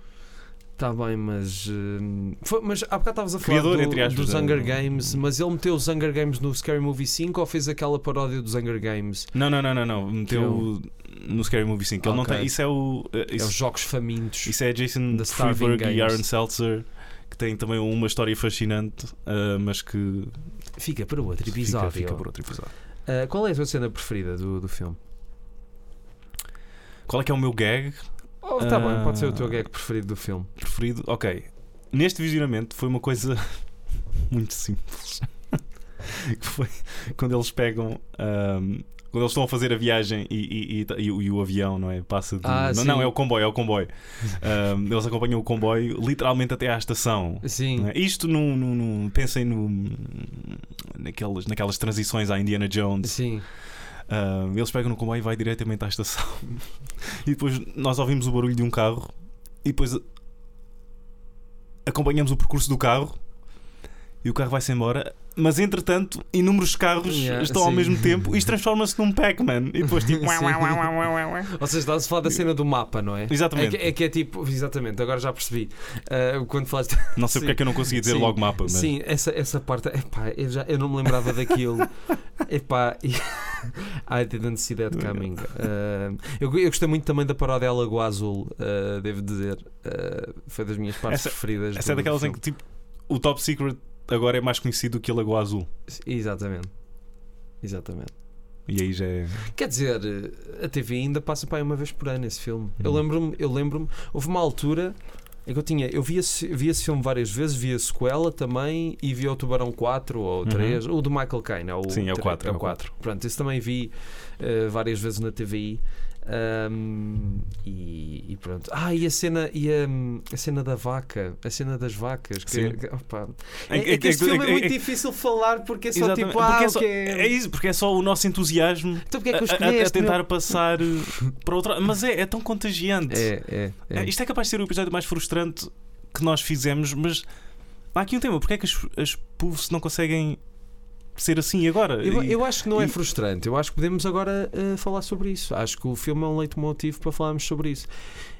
Tá bem, mas. hum, foi- mas há bocado estavas a falar Criador, do- entre aspas, dos é. Hunger Games, mas ele meteu os Hunger Games no Scary Movie 5 ou fez aquela paródia dos Hunger Games? Não, não, não, não, não. Meteu no Scary Movie 5. Ele não tem. Isso é o. uh, É Isso, os Jogos Famintos. isso é Jason Freeberg e Games. Aaron Seltzer, que tem também uma história fascinante, uh, mas que Fica para outro fica, episódio. fica por outro episódio. Qual é a tua cena preferida do, do filme? Qual é que é o meu gag Oh, tá bem, pode ser o teu Ah. gag preferido do filme. preferido? Ok. Neste visionamento foi uma coisa <laughs> muito simples. <laughs> que foi quando eles pegam. um, quando eles estão a fazer a viagem e, e- e- e o- e o avião, não é? Passa de. Ah, não, não, é o comboio, é o comboio. <laughs> Um, eles acompanham o comboio literalmente até à estação. Sim. é? Isto num, num- num- pensem no, naquelas, naquelas transições à Indiana Jones. Sim. Ah, eles pegam no comboio e vai diretamente à estação. <laughs> e depois nós ouvimos o barulho de um carro e depois acompanhamos o percurso do carro e o carro vai-se embora. Mas entretanto, inúmeros carros Yeah, estão ao sim. mesmo tempo e isto <laughs> transforma-se num Pac-Man. E depois tipo. Ou seja, estás a falar da cena do mapa, não é? É Exatamente. que, é que é tipo, exatamente, agora já percebi. Ah, quando falaste. Não sei porque é que eu não conseguia dizer Sim. logo mapa, mas. Sim, essa, essa parte. Epá, eu, já, eu não me lembrava daquilo. <laughs> Epá, e- I didn't see that coming. Ah, eu, eu gostei muito também da paródia Lagoa Azul, ah, devo dizer. Ah, foi das minhas partes Essa- preferidas. Essa é daquelas em que tipo o Top Secret agora é mais conhecido que a Lagoa Azul. Exatamente. Exatamente. E aí já é. Quer dizer, a TV ainda passa para aí uma vez por ano esse filme. Eu Uhum. lembro-me, eu lembro-me, houve uma altura em que eu tinha, eu vi esse, vi esse filme várias vezes, vi a sequela também e vi o Tubarão 4 ou 3, o do Michael Caine, é o Uhum. Sim, é o tre- 4, É é o o 4. Pronto, esse também vi eh, várias vezes na TVI. Ahm, e, e pronto. Ah, e a cena, e a, a cena da vaca, a cena das vacas. Que, opa. É- É, é que este filme é, muito difícil falar porque é só tipo, ah, porque é, só, é isso, porque é só o nosso entusiasmo Então é a- a, a tentar meu? passar uh, para outra. Mas é, é tão contagiante. É, é, é. Isto é capaz de ser o episódio mais frustrante que nós fizemos, mas há aqui um tema: porque é que as, as não conseguem ser assim agora? Eu, eu acho que não é e- frustrante. Eu acho que podemos agora eh, falar sobre isso. Acho que o filme é um leitmotiv para falarmos sobre isso.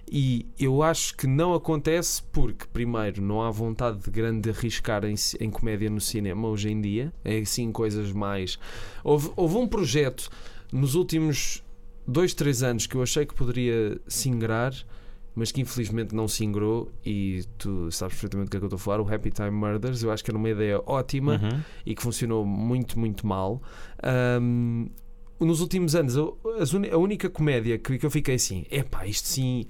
E eu acho que não acontece porque, primeiro, não há vontade de grande arriscar em, em comédia no cinema hoje em dia. É assim coisas mais. Houve, houve um projeto nos últimos dois, três anos que eu achei que poderia se ingrar. Mas que infelizmente não se ingrou, e tu sabes perfeitamente do que é que eu estou a falar. O Happy Time Murders, eu acho que era uma ideia ótima Uhum. e que funcionou muito, muito mal. Ahm, nos últimos anos, a única comédia que, eu fiquei assim, epá, isto sim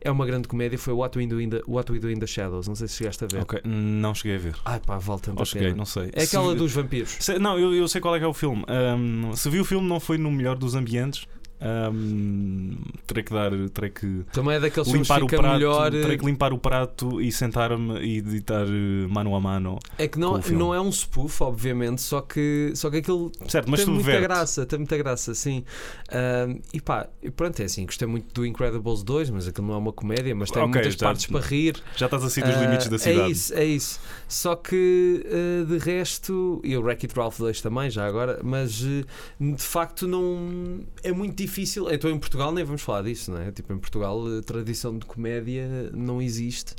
é uma grande comédia, foi What We Do in the, What We Do in the Shadows. Não sei se chegaste a ver. Ok, não cheguei a ver. Ai pá, vale tanto Ou a cheguei, pena. não sei. É aquela Se- dos vampiros. se- não, eu, eu sei qual é que é o filme. Ahm, se vi o filme, não foi no melhor dos ambientes. Ahm, terei que dar. Terei que Também é daqueles limpar o prato. melhor. Terei que limpar o prato e sentar-me e editar eh, mano a mano. É que não, não é um spoof, obviamente, só que, só que aquilo Certo, mas tem muita subverte. graça, tem muita graça, sim. Ahm, e pá, pronto, é assim, gostei muito do Incredibles 2, mas aquilo não é uma comédia, mas tem Ok, muitas já- partes para rir. Já estás a sair dos Ah, limites da É cidade. isso, é isso. Só que ah, de resto, e o Wreck-It Ralph 2 também, já agora, mas eh, de facto não é muito difícil. Então em Portugal nem vamos falar disso, não é? Tipo, em Portugal a tradição de comédia não existe.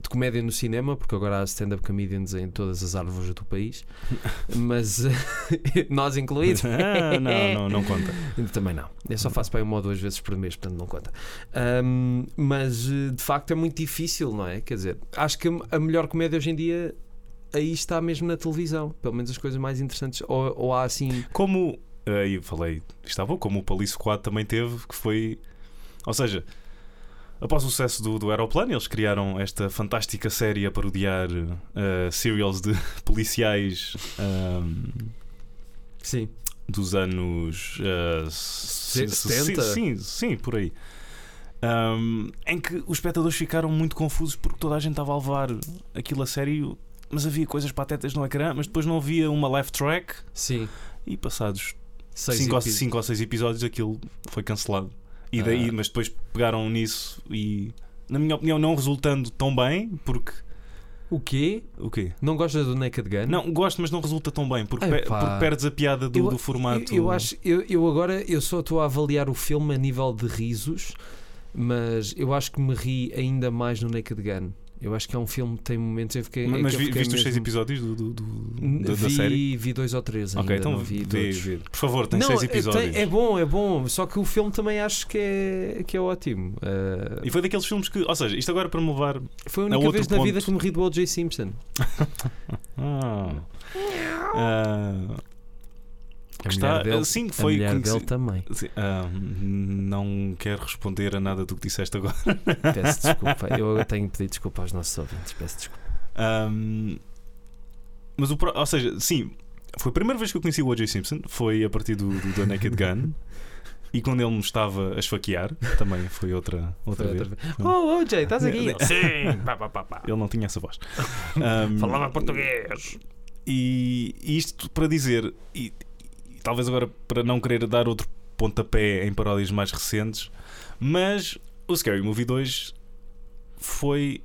De comédia no cinema, porque agora há stand-up comedians em todas as árvores do país, <laughs> mas eh, <laughs> nós incluídos. Ah, não, <laughs> não, não conta. Também não. Eu só faço para uma ou duas vezes por mês, portanto não conta. Ahm, mas eh, de facto é muito difícil, não é? Quer dizer, acho que a melhor comédia hoje em dia aí está mesmo na televisão. Pelo menos as coisas mais interessantes. Ou, ou há assim. Como aí falei, estava como o Police 4 também teve, que foi. Ou seja, após o sucesso do, do Aeroplano, eles criaram esta fantástica série a parodiar eh, serials de <laughs> policiais ahm, Sim. dos anos eh, se- se- 70? Sim, sim, por aí. Ahm, em que os espectadores ficaram muito confusos porque toda a gente estava a levar aquilo a sério, mas havia coisas patetas no ecrã, mas depois não havia uma live track Sim. e passados 5 ou, cinco ou 6 episódios aquilo foi cancelado. E daí, Ah. mas depois pegaram nisso e, na minha opinião, não resultando tão bem, porque. O quê? O quê? Não gostas do Naked Gun? Não, gosto, mas não resulta tão bem, porque, pe- porque perdes a piada do, Eu- do formato. Eu, eu acho, eu, eu agora eu só estou a avaliar o filme a nível de risos, mas eu acho que me ri ainda mais no Naked Gun. Eu acho que é um filme que tem momentos em que. Mas, mas vi- viste os seis episódios do, do- do- da, da vi, série? vi dois ou três ainda, Ok, então vi vê, vê. Por favor, tem não, seis é- episódios. tem- é bom, é bom. Só que o filme também acho que é, que é ótimo. Uh, E foi daqueles filmes que. Ou seja, isto agora para me levar. foi a a única outro vez na vida ponto. que me ri do O.J. Simpson. <laughs> Ah, ah, A que está, dele, sim, a foi mulher conheci- dele também. sim, ah, não quero responder a nada do que disseste agora. Peço desculpa. <laughs> Eu tenho que pedir desculpa aos nossos ouvintes. Peço desculpa. Um, mas o ou seja, sim, foi a primeira vez que eu conheci o O.J. Simpson, foi a partir do, do The <laughs> Naked Gun. E quando ele me estava a esfaquear, também foi outra, outra Foi vez. outra vez. Oh, O.J., estás aqui? Sim, <laughs> pá, pá, pá, pá. Ele não tinha essa voz. Um, Falava português. E isto para dizer, e, e talvez agora para não querer dar outro pontapé em paródias mais recentes, mas o Scary Movie 2 foi.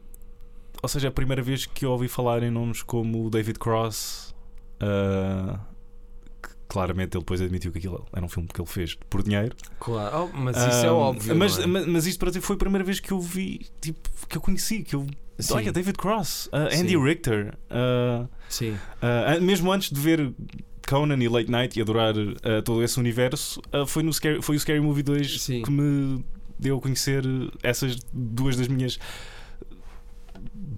Ou seja, a primeira vez que eu ouvi falar em nomes como o David Cross. ah, que claramente ele depois admitiu que aquilo era um filme que ele fez por dinheiro. Claro, Oh, mas isso é Ah, óbvio. Mas, é? mas, mas isto para dizer foi a primeira vez que eu vi, tipo, que eu conheci, que eu. Sim. Olha, David Cross, ah, Andy Sim. Richter. ah, Sim. ah, mesmo antes de ver Conan e Late Night e adorar ah, todo esse universo, ah, foi, no Scary, foi o Scary Movie 2 Sim. que me deu a conhecer essas duas das minhas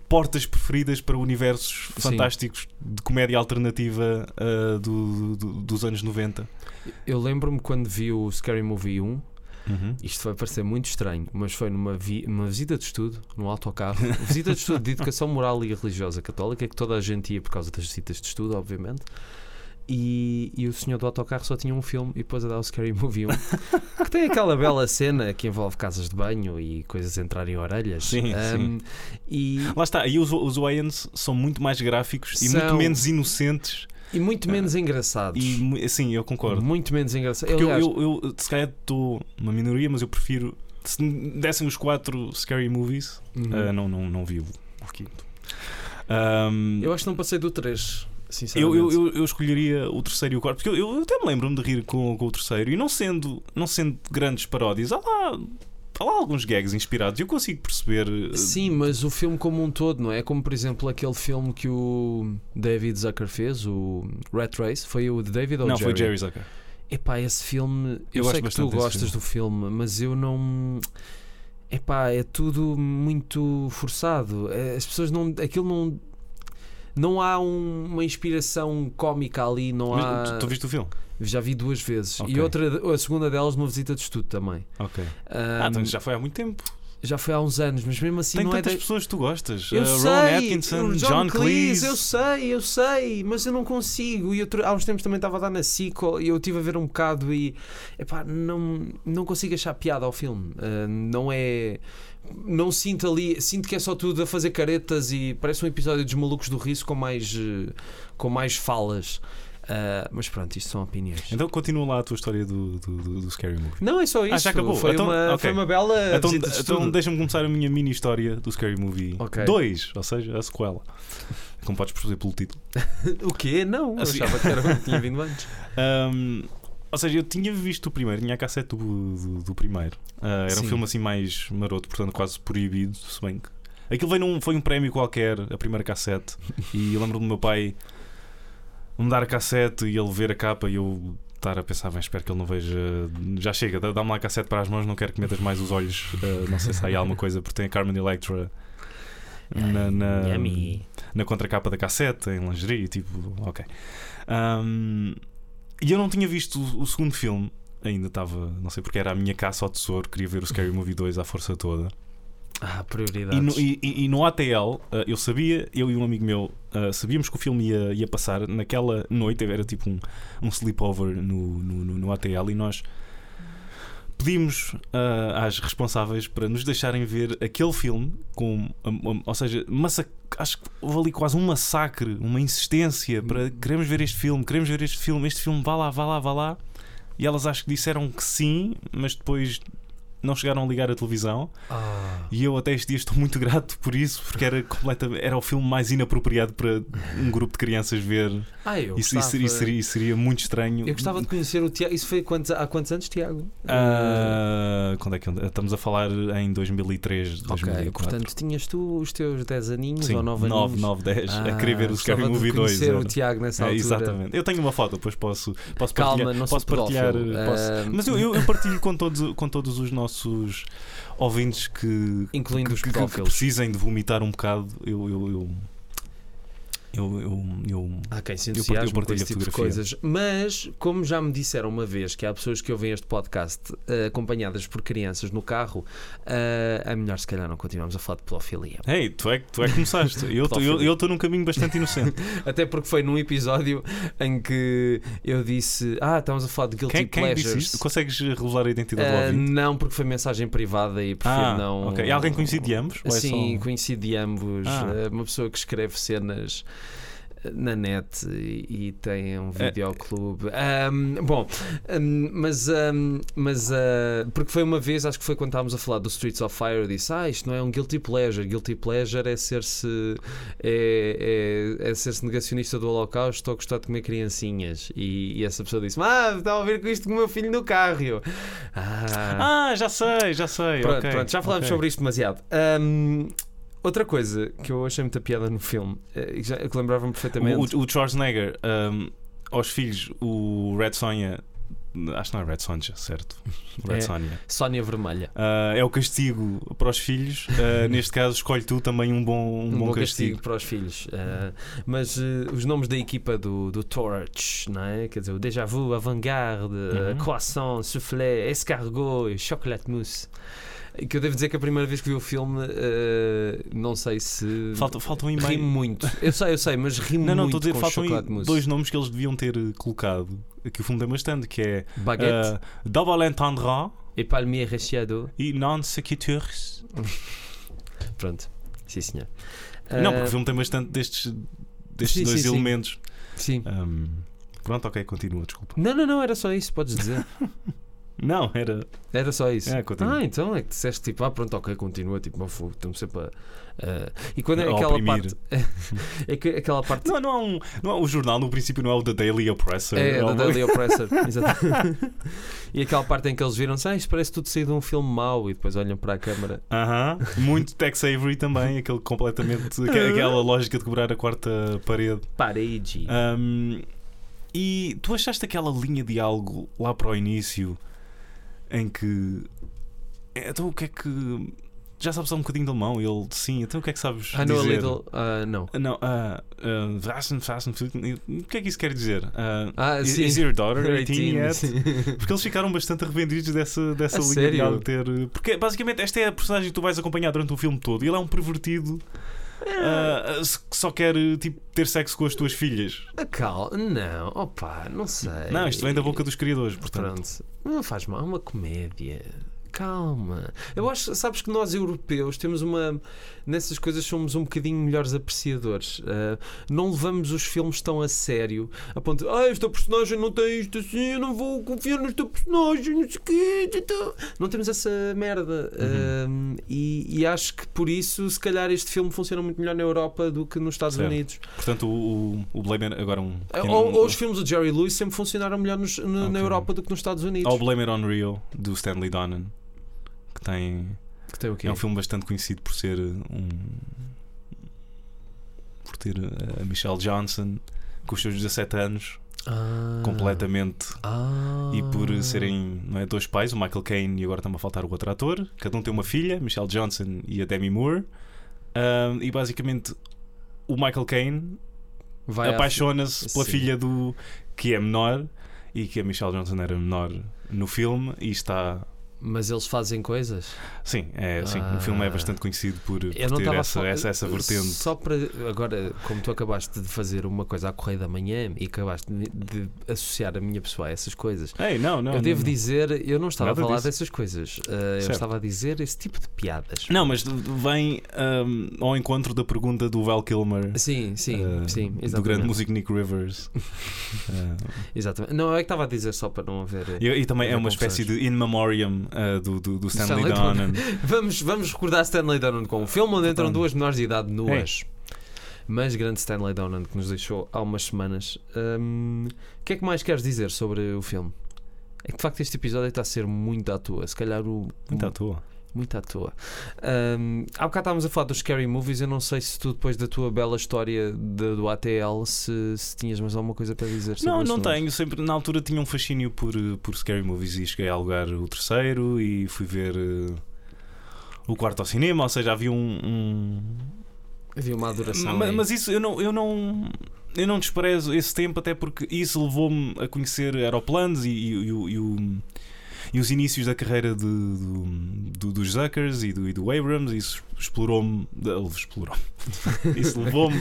portas preferidas para universos Sim. fantásticos de comédia alternativa ah, do- do- dos anos 90. Eu lembro-me quando vi o Scary Movie 1, Uhum. isto vai parecer muito estranho, mas foi numa, vi- numa visita de estudo, num autocarro, <laughs> visita de estudo de educação moral e religiosa católica, que toda a gente ia por causa das visitas de estudo, obviamente. E, e o senhor do autocarro só tinha um filme e depois a dar o Scary Movie 1 que tem aquela bela cena que envolve casas de banho e coisas entrarem em orelhas. Sim, Ahm, E, Lá está, aí os, os Wayans são muito mais gráficos e São. muito menos inocentes. e muito menos engraçados. E sim, eu concordo. Muito menos engraçados. Porque eu, Aliás, eu, eu, se calhar estou numa minoria, mas eu prefiro. Se dessem os quatro scary movies, uhum. ah, não, não, não vi o, quinto. Ahm, eu acho que não passei do 3. Eu, eu, eu, escolheria o terceiro e o quarto, porque eu, eu até me lembro-me de rir com, com o terceiro, e não sendo, não sendo grandes paródias, há lá, há lá alguns gags inspirados, e eu consigo perceber. eh, Sim, mas o filme como um todo, não é? Como por exemplo aquele filme que o David Zucker fez, o Rat Race, foi o de David ou não, Jerry? foi Jerry Zucker. Epá, esse filme, eu, Eu sei que tu gostas filme. do filme, mas eu não. Epá, é tudo muito forçado. As pessoas não. Aquilo não. Não há um- uma inspiração cómica ali, não Mas há. tu, tu viste o filme? Já vi duas vezes. Ok. E outra, a segunda delas numa visita de estudo também. Ok. Ah, Ahm, então já foi há muito tempo. já foi há uns anos, mas mesmo assim Tem não é. tantas da- pessoas que tu gostas. Eu Uh, sei, Rowan Atkinson, o John, Cleese. eu sei, eu sei, mas eu não consigo. E outro- há uns tempos também estava a dar na Cico e eu estive a ver um bocado e epá, não, não consigo achar piada ao filme. Ah, não é. Não sinto ali, sinto que é só tudo a fazer caretas e parece um episódio dos Malucos do Riso com mais, eh, com mais falas. Ah, mas pronto, isto são opiniões. Então continua lá a tua história do, do, do- do Scary Movie. Não, é só isso. Ah, já acabou. Foi, Então, uma, ok. foi uma bela Então, de então deixa-me começar a minha mini história do Scary Movie Ok. 2, ou seja, a sequela. Como podes perceber pelo título. <laughs> O quê? Não, eu Assim- achava que era o que tinha vindo antes. <laughs> Um, ou seja, eu tinha visto o primeiro, tinha a cassete do, do, do primeiro. Uh, era Sim. um filme assim mais maroto, portanto quase proibido, se bem que. Aquilo veio num, foi um prémio qualquer, a primeira cassete. <laughs> E eu lembro do meu pai me dar a cassete e ele ver a capa e eu estar a pensar, bem, espero que ele não veja. Já chega, dá- dá-me lá a cassete para as mãos, não quero que metas mais os olhos. Uh, não sei se há aí alguma coisa, porque tem a Carmen Electra na, na, na contracapa da cassete, em lingerie, tipo, ok. Um, e eu não tinha visto o, o segundo filme, ainda estava, não sei porque era a minha caça ao tesouro, queria ver o Scary Movie 2 à força toda. Ah, E prioridades. no, e- e- e no ATL, uh, eu sabia, eu e um amigo meu, uh, sabíamos que o filme ia, ia passar naquela noite, era tipo um, um sleepover no, no, no- no ATL, e nós pedimos uh, às responsáveis para nos deixarem ver aquele filme, com, um, um, ou seja, acho que houve ali quase um massacre, uma insistência para queremos ver este filme, queremos ver este filme, este filme, vá lá, vá lá, vá lá. E elas acho que disseram que sim, mas depois não chegaram a ligar a televisão. Ah. E eu até este dia estou muito grato por isso, porque era completamente era o filme mais inapropriado para um grupo de crianças ver. Ah, eu Isso, isso gostava, seria, seria, seria muito estranho. Eu gostava de conhecer o Tiago. Isso foi quantos, há quantos anos, Tiago? Ah, quando é que estamos a falar em 2003, ok, 2004. portanto tinhas tu os teus 10 aninhos Sim, ou 9 9, aninhos? 9, 10, a Ah, querer ver o Scary gostava de Movie 2. conhecer era. o Tiago nessa É, altura. exatamente. Eu tenho uma foto, depois posso, posso Calma, partilhar. não posso partilhar posso- Ah, Mas eu, eu, eu partilho com todos, com todos os nossos ouvintes que, Incluindo que, os que- que precisem de vomitar um bocado. Eu, eu, eu, eu, eu, eu- Há quem se entusiasme com esse tipo de coisas. Mas, como já me disseram uma vez que há pessoas que ouvem este podcast eh, acompanhadas por crianças no carro, eh, é melhor se calhar não continuamos a falar de pedofilia. Ei, tu é, que- tu é que começaste. Eu estou num caminho bastante inocente. <laughs> Até porque foi num episódio em que eu disse: Ah, estamos a falar de Guilty Quem, quem disse Pleasures. isto? Consegues revelar a identidade do Ah, ouvinte? não, porque foi mensagem privada e prefiro Ah, não. ok. E alguém conhecido de ambos? É Sim, só- conhecido de ambos. Ah. eh, Uma pessoa que escreve cenas. Na net e, e tem um videoclube. Um, bom, um, mas, um, mas uh, porque foi uma vez, acho que foi quando estávamos a falar do Streets of Fire, eu disse: Ah, isto não é um guilty pleasure. Guilty pleasure é ser-se é, é, é ser-se negacionista do Holocausto ou gostar de comer criancinhas. E, e essa pessoa disse: Ah, estava a ver com isto com o meu filho no carro. Eu, ah, Ah, já sei, já sei. pronto, ok, pronto, já falámos ok. sobre isto demasiado. Um, Outra coisa que eu achei muita piada no filme, eh, que já- que lembrava-me perfeitamente. O, o Schwarzenegger, um, aos filhos, o Red Sonja, acho que não é Red Sonja, certo? <laughs> Red É. Sonja. Sónia Vermelha. Uh, é o castigo para os filhos. Uh, <laughs> neste caso, escolhe tu também um bom, um Um, bom, bom castigo. castigo. para os filhos. Uh, mas uh, os nomes da equipa do, do Torch, não é? Quer dizer, o Déjà Vu, Avant-Garde, Uhum. uh, Croissant, Soufflé, Escargot, Chocolate Mousse. Que eu devo dizer que a primeira vez que vi o filme, uh, não sei se. Falta, falta um e-mail. muito. Eu sei, eu sei, mas ri Não, não, muito estou a dizer, faltam dois nomes que eles deviam ter eh, colocado. Que o filme tem bastante, que é Baguette uh, Double Entendra e Palmier Recheado. e Non Sequitures. <laughs> Pronto. Sim, senhor. Não, porque o filme tem bastante destes, destes sim, dois sim, sim. elementos. Sim. Um, pronto, ok, continua, desculpa. Não, não, não, era só isso, podes dizer. <laughs> Não, era. Era só isso. É, ah, então é que disseste tipo, ah, pronto, ok, continua, tipo, meu fogo, estamos sempre a. a- E quando é aquela oprimir. parte. <laughs> é que aquela parte. Não, não há um. Não há, o jornal no princípio não é o The Daily Oppressor. É, da uma- Daily Oppressor, <laughs> exato. e aquela parte em que eles viram-se, ah, isto parece tudo sair de um filme mau, e depois olham para a câmara. Aham. Muito Tex Avery também, aquele completamente. aque- aquela lógica de quebrar a quarta parede. Parede. Um, e tu achaste aquela linha de algo lá para o início em que. Então o que é que. Já sabes um bocadinho de alemão? Ele, sim, então o que é que sabes I know a dizer? little. ah, não. Ah, Não, ah, ah, Fasten, o que é que isso quer dizer? Ah, Ah, is, is your daughter 18 18, yet? sim. Porque eles ficaram bastante arrependidos dessa, dessa A linha de sério? ter. Porque basicamente esta é a personagem que tu vais acompanhar durante o filme todo e ele é um pervertido que só quer tipo, ter sexo com as tuas filhas. Ah, Calma, não, opa, não sei. Não, isto vem da boca dos criadores, portanto. Pronto, não faz mal, é uma comédia. Calma. Eu acho, sabes que nós europeus temos uma. Nessas coisas somos um bocadinho melhores apreciadores. Ah, não levamos os filmes tão a sério. A ponto de, ah, esta personagem não tem isto assim, eu não vou confiar nesta personagem, não sei o quê. tã, tã." Não temos essa merda. Uhum. Ah, e, e acho que por isso, se calhar, este filme funciona muito melhor na Europa do que nos Estados Certo. Unidos. Portanto, o, o, o Blame It- agora um. pequeno- Ou, ou os filmes do Jerry Lewis sempre funcionaram melhor nos- na, na Ok. Europa do que nos Estados Unidos. Ou o Blame It on Rio, do Stanley Donen, que tem. Que tem o quê? É um filme bastante conhecido por ser um. por ter a Michelle Johnson com os seus 17 anos, Ah. completamente. Ah. E por serem não é, dois pais, o Michael Caine e agora está-me a faltar o outro ator. Cada um tem uma filha, Michelle Johnson e a Demi Moore. Ahm, e basicamente o Michael Caine apaixona-se pela Sim. filha do que é menor e que a Michelle Johnson era menor no filme e está Mas eles fazem coisas. sim é sim Ah. o filme é bastante conhecido por, por não ter essa, essa essa vertente Só para. Agora, como tu acabaste de fazer uma coisa à correia da manhã e acabaste de, de associar a minha pessoa a essas coisas. Ei, não não eu devo não. dizer, eu não estava Nada a falar disso. dessas coisas. Uh, eu estava a dizer esse tipo de piadas. não mas vem ahm, ao encontro da pergunta do Val Kilmer Sim, sim, ah, sim. do Exatamente. grande músico Nick Rivers <laughs> Ah, exatamente. Não, é que estava a dizer só para não haver. e, e também é uma espécie de in memoriam ah, do, do, do Stanley, Stanley Donen <laughs> Vamos, vamos recordar Stanley Donen com um filme onde entram duas menores de idade nuas. Mas grande Stanley Donen que nos deixou há umas semanas. Hum, O que é que mais queres dizer sobre o filme? É que de facto este episódio está a ser muito à toa. Se calhar o. muito à toa Muito à toa. Hum, há bocado estávamos a falar dos Scary Movies. Eu não sei se tu, depois da tua bela história de- do ATL, se, se tinhas mais alguma coisa para dizer sobre Não, não tenho. Sempre, na altura tinha um fascínio por, por scary movies e cheguei a alugar o terceiro e fui ver eh, o quarto ao cinema, ou seja, havia um. um- Havia uma adoração. Ma- aí. Mas, isso eu não, eu não. Eu não desprezo esse tempo, até porque isso levou-me a conhecer aeroplanos e, e, e o- e o- e os inícios da carreira de, do, do- dos Zuckers e do, e do Abrams. Isso explorou-me. ele Explorou <laughs> isso levou-me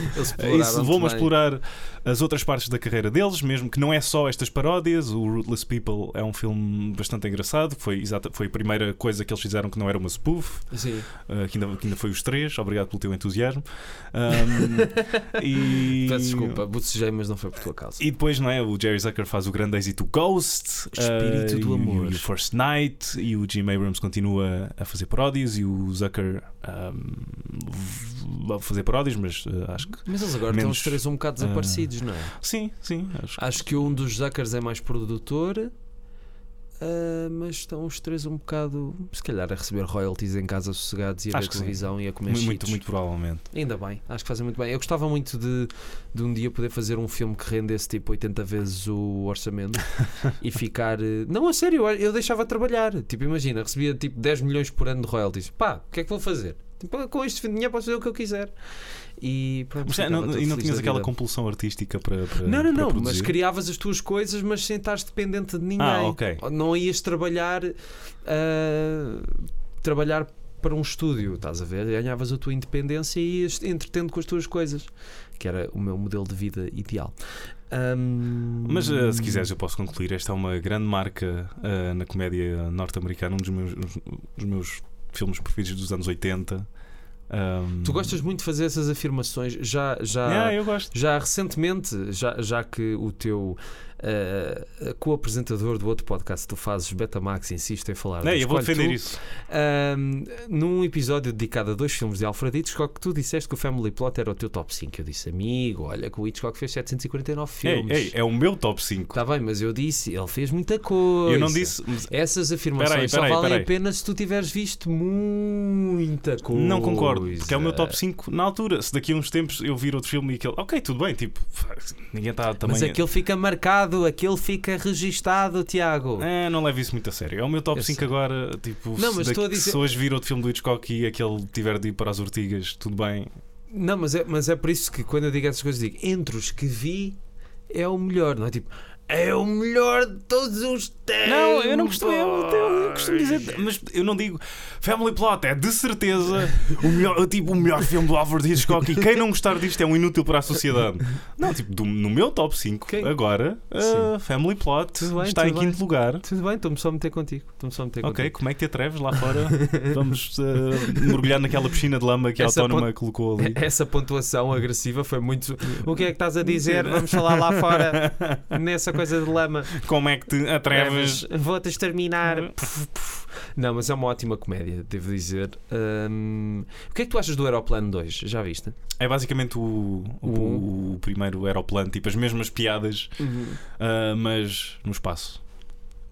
isso levou-me a explorar as outras partes da carreira deles, mesmo que não é só estas paródias. O Rootless People é um filme bastante engraçado. Foi, exata, foi a primeira coisa que eles fizeram que não era uma spoof, Sim. uh, que, ainda, que ainda foi os três. Obrigado pelo teu entusiasmo. Um, <laughs> e... Peço desculpa, bocejei, mas não foi por tua causa. E depois, não é? O Jerry Zucker faz o grande êxito Ghost, Espírito uh, do amor. E First Night, e o Jim Abrams continua a fazer paródias, e o Zucker um, vai fazer paródias, mas uh, acho que Mas eles agora Menos, estão os três um bocado ah, desaparecidos, não é? sim, sim. Acho Acho que um dos Zuckers é mais produtor, ah, mas estão os três um bocado, se calhar, a receber royalties em casa sossegados e a ver Acho sim. televisão e a comer Mu- muito, cheetos. muito provavelmente. Ainda bem, acho que fazem muito bem. Eu gostava muito de, de um dia poder fazer um filme que rendesse tipo 80 vezes o orçamento <laughs> e ficar. eh, Não, a sério, eu- deixava de trabalhar. Tipo, imagina, recebia tipo 10 milhões por ano de royalties. Pá, o que é que vou fazer? Tipo, com este dinheiro posso fazer o que eu quiser. E, pronto, Mas, é, não, e não tinhas aquela compulsão artística para. para Não, não, para não, mas produzir? criavas as tuas coisas, mas sem estares dependente de ninguém. Ah, ok. Não ias trabalhar ah, trabalhar para um estúdio, estás a ver? Ganhavas a tua independência e ias entretendo com as tuas coisas, que era o meu modelo de vida ideal. Ahm, Mas eh, se quiseres, eu posso concluir. Esta é uma grande marca eh, na comédia norte-americana, um dos meus, dos meus filmes preferidos dos anos 80. Um, Tu gostas muito de fazer essas afirmações, já, já, Ah, eu gosto. já recentemente, já, já que o teu ah, co-apresentador do outro podcast tu fazes, Betamax, insiste em falar. Não, eu vou defender Tu, isso. Ahm, num episódio dedicado a dois filmes de Alfred Hitchcock, tu disseste que o Family Plot era o teu top 5. Eu disse, amigo, olha que o Hitchcock fez 749 Ei, filmes. ei, é o meu top 5. Está bem, mas eu disse, ele fez muita coisa. Eu não disse. mas Essas afirmações Peraí, só peraí, valem peraí. a pena se tu tiveres visto muita coisa. Não concordo, porque é o meu top 5 na altura. Se daqui a uns tempos eu vir outro filme e aquele. Ok, tudo bem, tipo, ninguém está também. Mas aquele fica marcado, aquele fica registado, Tiago. É, não leve isso muito a sério. É o meu top Eu 5 sei. agora. Tipo, Não, se, mas estou a dizer- se hoje vir outro filme do Hitchcock e aquele tiver de ir para as ortigas, tudo bem. Não, mas é, mas é por isso que quando eu digo essas coisas, digo entre os que vi é o melhor, não é tipo é o melhor de todos os tempos. Não, eu não eu, eu- eu costumo dizer, mas eu não digo Family Plot é de certeza o melhor, tipo, o melhor filme do Alfred Hitchcock e quem não gostar disto é um inútil para a sociedade. Não, tipo, do- no meu top 5, Quem? agora, uh, Family Plot bem, está em quinto bem. lugar. Tudo bem, estou-me só a meter contigo. Estou-me só a meter Ok, contigo. como é que te atreves lá fora? <laughs> Vamos uh, mergulhar naquela piscina de lama que a Essa autónoma colocou ali. <laughs> Essa pontuação agressiva foi muito. O que é que estás a dizer? Vamos falar lá fora <laughs> nessa coisa de lama. Como é que te atreves? Vou-te exterminar. Puf. Não, mas é uma ótima comédia, devo dizer. Hum, o que é que tu achas do Aeroplano 2? Já viste? É basicamente o, o, O- o primeiro aeroplano, tipo as mesmas piadas, uh, mas no espaço.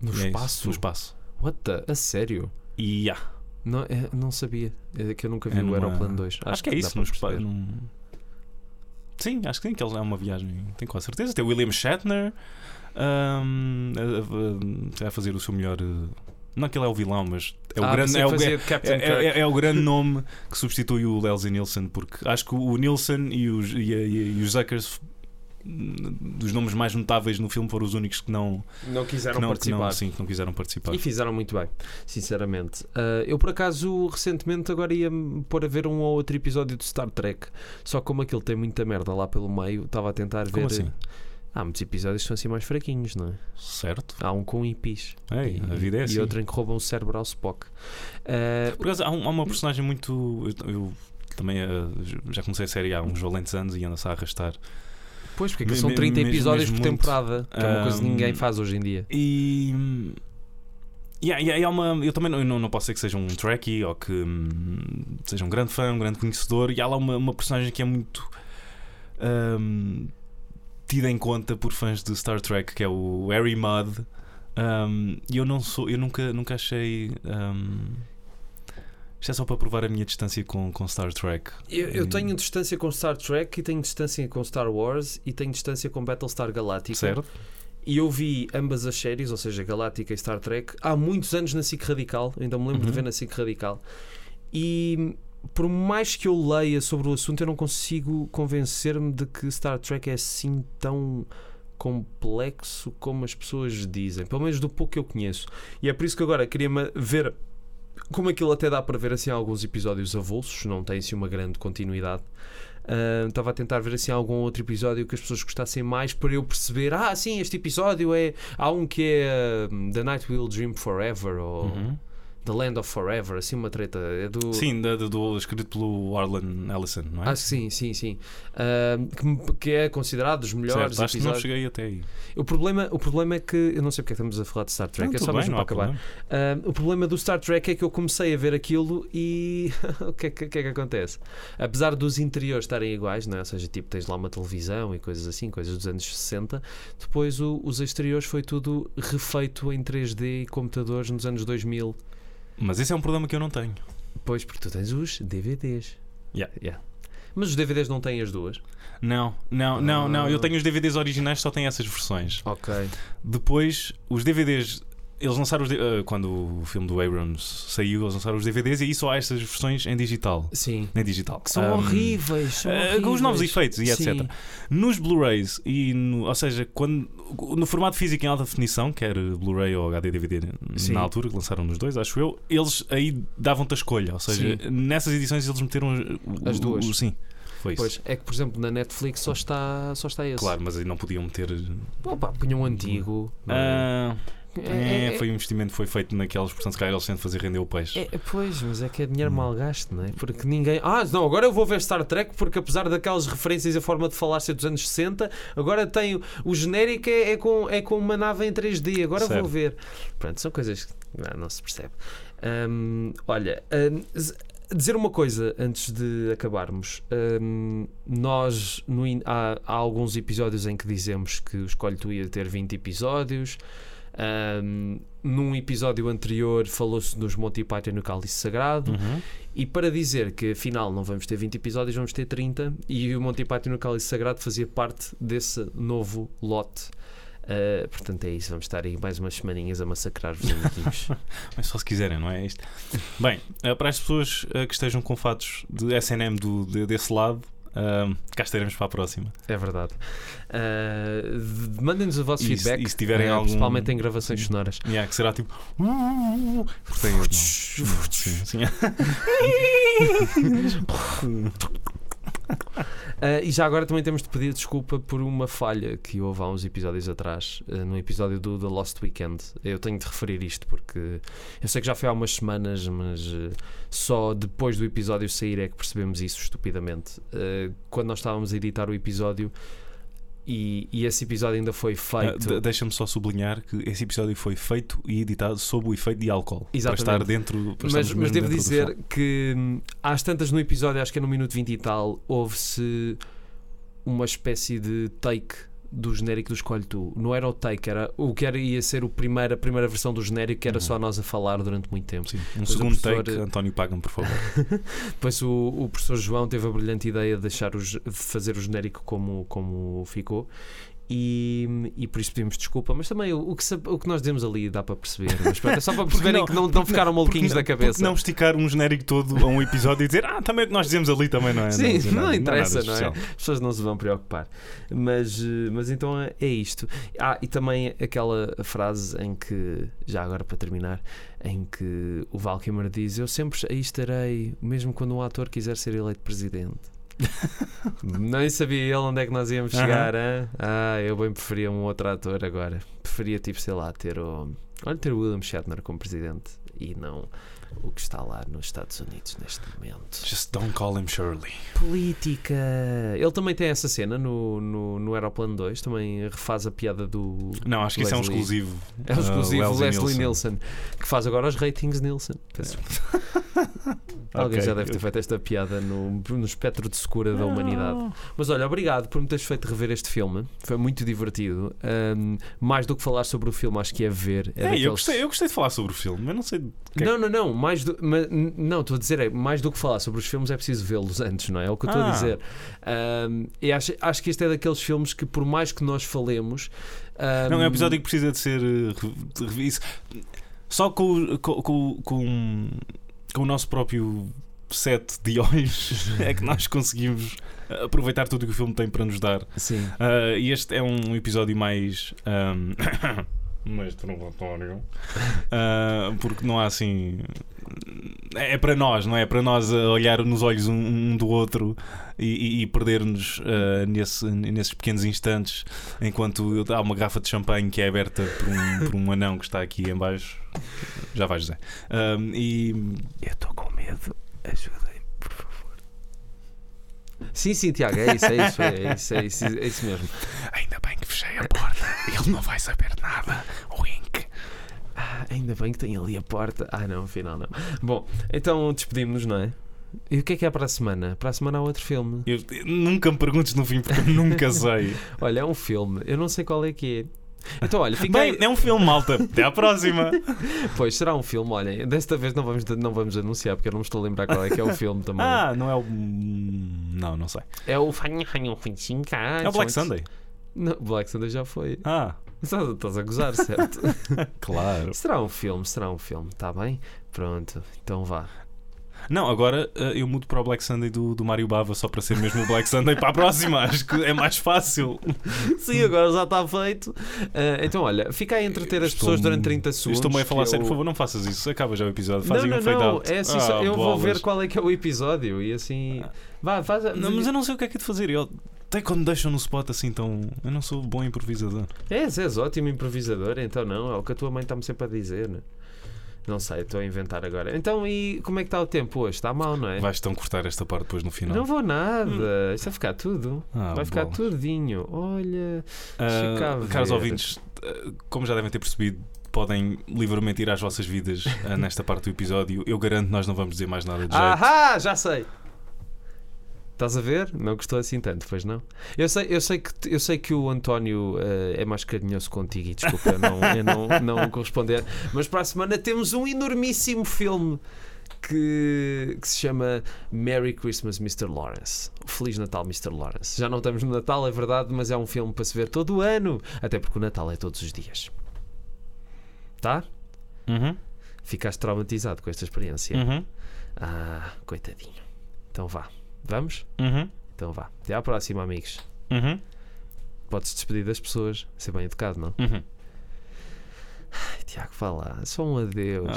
No É isso, espaço? no espaço. What the? A sério? Yeah. Não, é- não sabia. É que eu nunca vi É o numa- Aeroplano 2. Acho, que é isso. No espa- perceber. num- Sim, acho que sim, que ele é uma viagem. Tenho quase certeza. Tem o William Shatner um, a, a- a fazer o seu melhor. uh, Não que ele é o vilão, mas é o Ah, grande. É que o, é, é- é- o grande <laughs> nome que substitui o Leslie Nielsen, porque acho que o Nielsen e os, e, e- e os Zuckers, hum, dos nomes mais notáveis no filme, foram os únicos que não, Não quiseram que não, que participar. não, sim, que não quiseram participar. E fizeram muito bem, sinceramente. Ah, eu, por acaso, recentemente agora ia pôr a ver um ou outro episódio de Star Trek. Só como aquilo tem muita merda lá pelo meio, estava a tentar ver. Como assim? Há muitos episódios que são assim mais fraquinhos, não é? Certo. Há um com hippies. Ei, e, a vida é assim. E outro em que roubam o cérebro ao Spock. Ah, Por acaso, há, um- há uma personagem muito. Eu, eu também eh, já comecei a série há uns valentes anos e anda-se a arrastar. pois, porque aquilo são me- 30 mesmo- episódios por temporada, que é uma coisa que ninguém faz hoje em dia. E. hum, Yeah, yeah, é uma, eu também não, não, posso ser que seja um trekkie ou que hum, seja um grande fã, um grande conhecedor. E há lá uma, uma personagem que é muito hum, tida em conta por fãs de Star Trek, que é o Harry Mudd. Hum, E eu não sou, eu nunca, nunca achei. hum, isto é só para provar a minha distância com, com Star Trek. Eu, eu tenho distância com Star Trek e tenho distância com Star Wars e tenho distância com Battlestar Galactica. Certo? E eu vi ambas as séries, ou seja, Galáctica e Star Trek, há muitos anos na SIC Radical. Ainda me lembro de Uhum. ver na SIC Radical. E por mais que eu leia sobre o assunto, eu não consigo convencer-me de que Star Trek é assim tão complexo como as pessoas dizem. Pelo menos do pouco que eu conheço. E é por isso que agora queria ver como aquilo até dá para ver assim alguns episódios avulsos, não tem assim uma grande continuidade. ah, Estava a tentar ver assim algum outro episódio que as pessoas gostassem mais para eu perceber. Ah, sim, este episódio é. Há um que é ah, The Night Will Dream Forever ou Uhum. The Land of Forever, assim uma treta. É do. Sim, do, do- escrito pelo Arlen Ellison, não é? Ah, sim, sim, sim. Ah, que, que é considerado dos melhores certo, acho que não cheguei até aí. O problema, o problema é que. Eu não sei porque é que estamos a falar de Star Trek, Não, é só bem, mesmo para acabar. problema. Ah, o problema do Star Trek é que eu comecei a ver aquilo e <laughs> o que é que, que é que acontece? Apesar dos interiores estarem iguais, não é? ou seja, tipo, tens lá uma televisão e coisas assim, coisas dos anos 60, depois o- os exteriores foi tudo refeito em 3D e computadores nos anos 2000. Mas esse é um problema que eu não tenho. Pois, porque tu tens os DVDs. Yeah. Mas os DVDs não têm as duas. Não, não, não, não. Ah. Eu tenho os DVDs originais, só tem essas versões. Ok. Depois, os DVDs. Eles lançaram os. Ah, quando o filme do Abrams saiu, eles lançaram os DVDs e aí só há estas versões em digital. Sim. Nem digital. Que são Ahm, horríveis. São ah, com os novos horríveis. efeitos e etc. Sim. Nos Blu-rays e no, ou seja, quando, no formato físico em alta definição, quer Blu-ray ou HD DVD Sim. na altura, que lançaram nos dois, acho eu, eles aí davam-te a escolha. Ou seja, nessas edições eles meteram o- As duas. o- sim, foi isso. Pois, é que, por exemplo, na Netflix só está, só está esse. Claro, mas aí não podiam meter. Opa, punham um antigo. é? Ah, É- é, é- foi um investimento que foi feito naqueles, portanto, se calhar eles tentam fazer render o peixe. É, pois, mas é que é dinheiro Hum. mal gasto, não é? Porque ninguém. Ah, não, agora eu vou ver Star Trek porque apesar daquelas referências e a forma de falar ser dos anos 60, agora tenho. O genérico é, é com, é com uma nave em 3D, agora Certo. vou ver. Pronto, são coisas que não, não se percebe. Hum, olha, hum, dizer uma coisa antes de acabarmos. Hum, nós, no há, há alguns episódios em que dizemos que o Escolhe Tu ia ter 20 episódios. Hum, num episódio anterior falou-se dos Monty Python no Cálice Sagrado. Uhum. E para dizer que afinal não vamos ter 20 episódios, vamos ter 30, e o Monty Python no Cálice Sagrado fazia parte desse novo lote. Uh, portanto, é isso. Vamos estar aí mais umas semaninhas a massacrar-vos. <laughs> Mas só se quiserem, não é isto? Bem, eh, para as pessoas eh, que estejam com fatos de SNM do, de- desse lado, ah, cá estaremos para a próxima. É verdade. Uh, de- Mandem-nos o vosso E se- feedback, e se tiverem uh, algum- principalmente em gravações sonoras. Yeah, que será tipo. Porque tem- não. <laughs> Sim, sim. <laughs> <laughs> Uh, <laughs> e já agora também temos de pedir desculpa por uma falha que houve há uns episódios atrás, uh, no episódio do The Lost Weekend. Eu tenho de referir isto porque eu sei que já foi há umas semanas, mas uh, só depois do episódio sair é que percebemos isso estupidamente. Quando nós estávamos a editar o episódio e, e esse episódio ainda foi Ah, feito. de- Deixa-me só sublinhar que esse episódio foi feito e editado sob o efeito de álcool. Exatamente. Para estar dentro. Para mas, mas devo dizer que hum, às tantas no episódio, acho que é no minuto 20 e tal, houve-se uma espécie de take do genérico do Escolhe Tu. Não era o take, era o que era, ia ser o primeiro, a primeira versão do genérico, que era Uhum. só nós a falar durante muito tempo. Sim, um o segundo professor- take, António, paga-me, por favor. <laughs> Depois o, o professor João teve a brilhante ideia de, deixar o, ge- de fazer o genérico como, como ficou. E, e por isso pedimos desculpa, mas também o, o que, o que nós dizemos ali dá para perceber. É só para perceberem não- que não, não ficaram não- maluquinhos da não- cabeça. Não esticar um genérico todo a um episódio e dizer, ah, também o que nós dizemos ali também não é. Sim, dizer não nada, interessa, não é? As pessoas não se vão preocupar. Mas, mas então é é isto. Ah, e também aquela frase em que, já agora para terminar, em que o Val Kilmer diz: Eu sempre aí estarei, mesmo quando um ator quiser ser eleito presidente. <laughs> Nem sabia ele onde é que nós íamos chegar. hã? Ah, eu bem preferia um outro ator agora. Preferia, tipo, sei lá, ter o. Olha, ter o William Shatner como presidente e não o que está lá nos Estados Unidos neste momento. Just don't call him Shirley. Política. Ele também tem essa cena no, no, no Aeroplano 2, também refaz a piada do. Não, acho que isso é um Leslie. exclusivo. É o exclusivo Uh, Leslie, Nielsen. que faz agora os ratings Nielsen. Desculpa. <laughs> Alguém Ok. já deve ter feito esta piada no, no espectro de secura da humanidade. Mas olha, obrigado por me teres feito rever este filme. Foi muito divertido. Ahm, mais do que falar sobre o filme, acho que é ver. É É, eu, daqueles- gostei, eu gostei de falar sobre o filme, mas não sei. que é Não, não, não. Mais do, ma- n- não, estou a dizer, é, mais do que falar sobre os filmes é preciso vê-los antes, não é? É o que eu estou a Ah. dizer. Ahm, e acho, acho que este é daqueles filmes que, por mais que nós falemos. ahm, Não, é um episódio que precisa de ser eh, re- revisto. Só com, o- com, com, com, com o nosso próprio set de olhos <laughs> é que nós conseguimos aproveitar tudo o que o filme tem para nos dar. Sim. E este é um episódio mais. ahm, mas trovatório. Uh, <laughs> porque não há assim. É para nós, não é? É para nós olhar nos olhos um, um do outro e, e, e perder-nos uh, nesse, nesses pequenos instantes enquanto há uma garrafa de champanhe que é aberta por um, por um anão que está aqui em baixo. Já vai, José. Uh, e. Eu estou com medo. Favor. Sim, sim, Tiago, é isso, é isso, é isso, é isso, é isso mesmo. Ainda bem que fechei a porta. Ele não vai saber nada. Wink. Ah, ainda bem que tem ali a porta. Ah, não, afinal não. Bom, então despedimos-nos, não é? E o que é que é para a semana? Para a semana há outro filme. Eu, nunca me perguntes no fim porque eu nunca <laughs> sei. Olha, é um filme. Eu não sei qual é que é. Então, olha, fica Bem, aí- é um filme, malta. Até à próxima. <laughs> Pois, será um filme, olha, desta vez não vamos, não vamos anunciar porque eu não me estou a lembrar qual é que é o filme também. Ah, não é o. Não, não sei. É o É o Black Sunday. Não, Black Sunday já foi. Ah, Estás, estás a gozar, certo? <laughs> claro. será um filme, será um filme, está bem? Pronto, então vá. Não, agora eh, eu mudo para o Black Sunday do, do Mário Bava só para ser mesmo o Black Sunday para a próxima. <laughs> Acho que é mais fácil. <laughs> Sim, agora já está feito. Ah, então, olha, fica a entreter as Estou- pessoas durante 30 segundos. Estou-me a falar que sério, eu- por favor, não faças isso. Acaba já o episódio. Fazem não, um não, fade não, é assim, Ah, eu vou bolas. ver qual é que é o episódio e assim. Vá, faz. Não, mas eu não sei o que é que é de fazer. Eu, até quando deixam no spot assim tão. Eu não sou bom improvisador. És, és ótimo improvisador, então não, é o que a tua mãe está-me sempre a dizer. né? Não sei, estou a inventar agora. Então, e como é que está o tempo hoje? Está mal, não é? Vais então cortar esta parte depois no final. Não vou nada, isto vai ficar tudo. Ah, vai ficar bolas. tudinho. Olha, a caros ouvintes, ah, como já devem ter percebido, podem livremente ir às vossas vidas ah, nesta parte do episódio. Eu garanto que nós não vamos dizer mais nada de <laughs> jeito. Ahá, já sei. Estás a ver? Não gostou assim tanto, pois não? Eu sei, eu sei, que, eu sei que o António eh, é mais carinhoso contigo e desculpa eu não, eu não, não corresponder, mas para a semana temos um enormíssimo filme que, que se chama Merry Christmas Mr. Lawrence. Feliz Natal Mr. Lawrence. Já não estamos no Natal, é verdade, mas é um filme para se ver todo o ano, até porque o Natal é todos os dias. Tá? Uhum, Ficaste traumatizado com esta experiência. uhum, Ah, coitadinho. Então vá. Vamos? uhum, Então vá. Até à próxima, amigos. uhum, Podes despedir das pessoas. Ser bem educado, não? uhum. Ai, Tiago, lá. Só um adeus.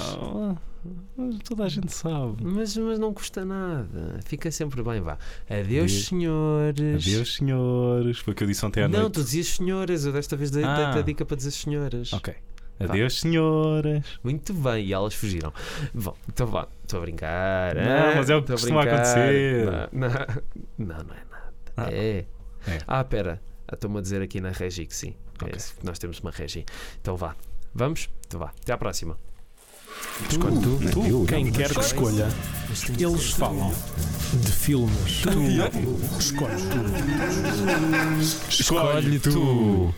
Mas toda a gente sabe. Mas, mas não custa nada. Fica sempre bem, vá. Adeus, Adeus. senhores. Adeus, senhores. Foi o que eu disse ontem à Não, noite. tu dizias senhoras. Eu desta vez dei- Ah. dei-te a dica para dizer senhoras. Ok. Adeus, senhoras. Muito bem. E elas fugiram. Bom, então vá. Estou a brincar. Não, ah, mas é o que costuma brincar. acontecer. Não, não, não, não é nada. Ah. É. É. Ah, pera. Ah, Estou-me a dizer aqui na Regi que sim. É Ok. esse, nós temos uma Regi. Então vá. Vamos? Então vá. Até à próxima. Escolhe tu, tu, quem quer que escolha, eles falam de filmes. Tu escolhe tu. Escolhe tu.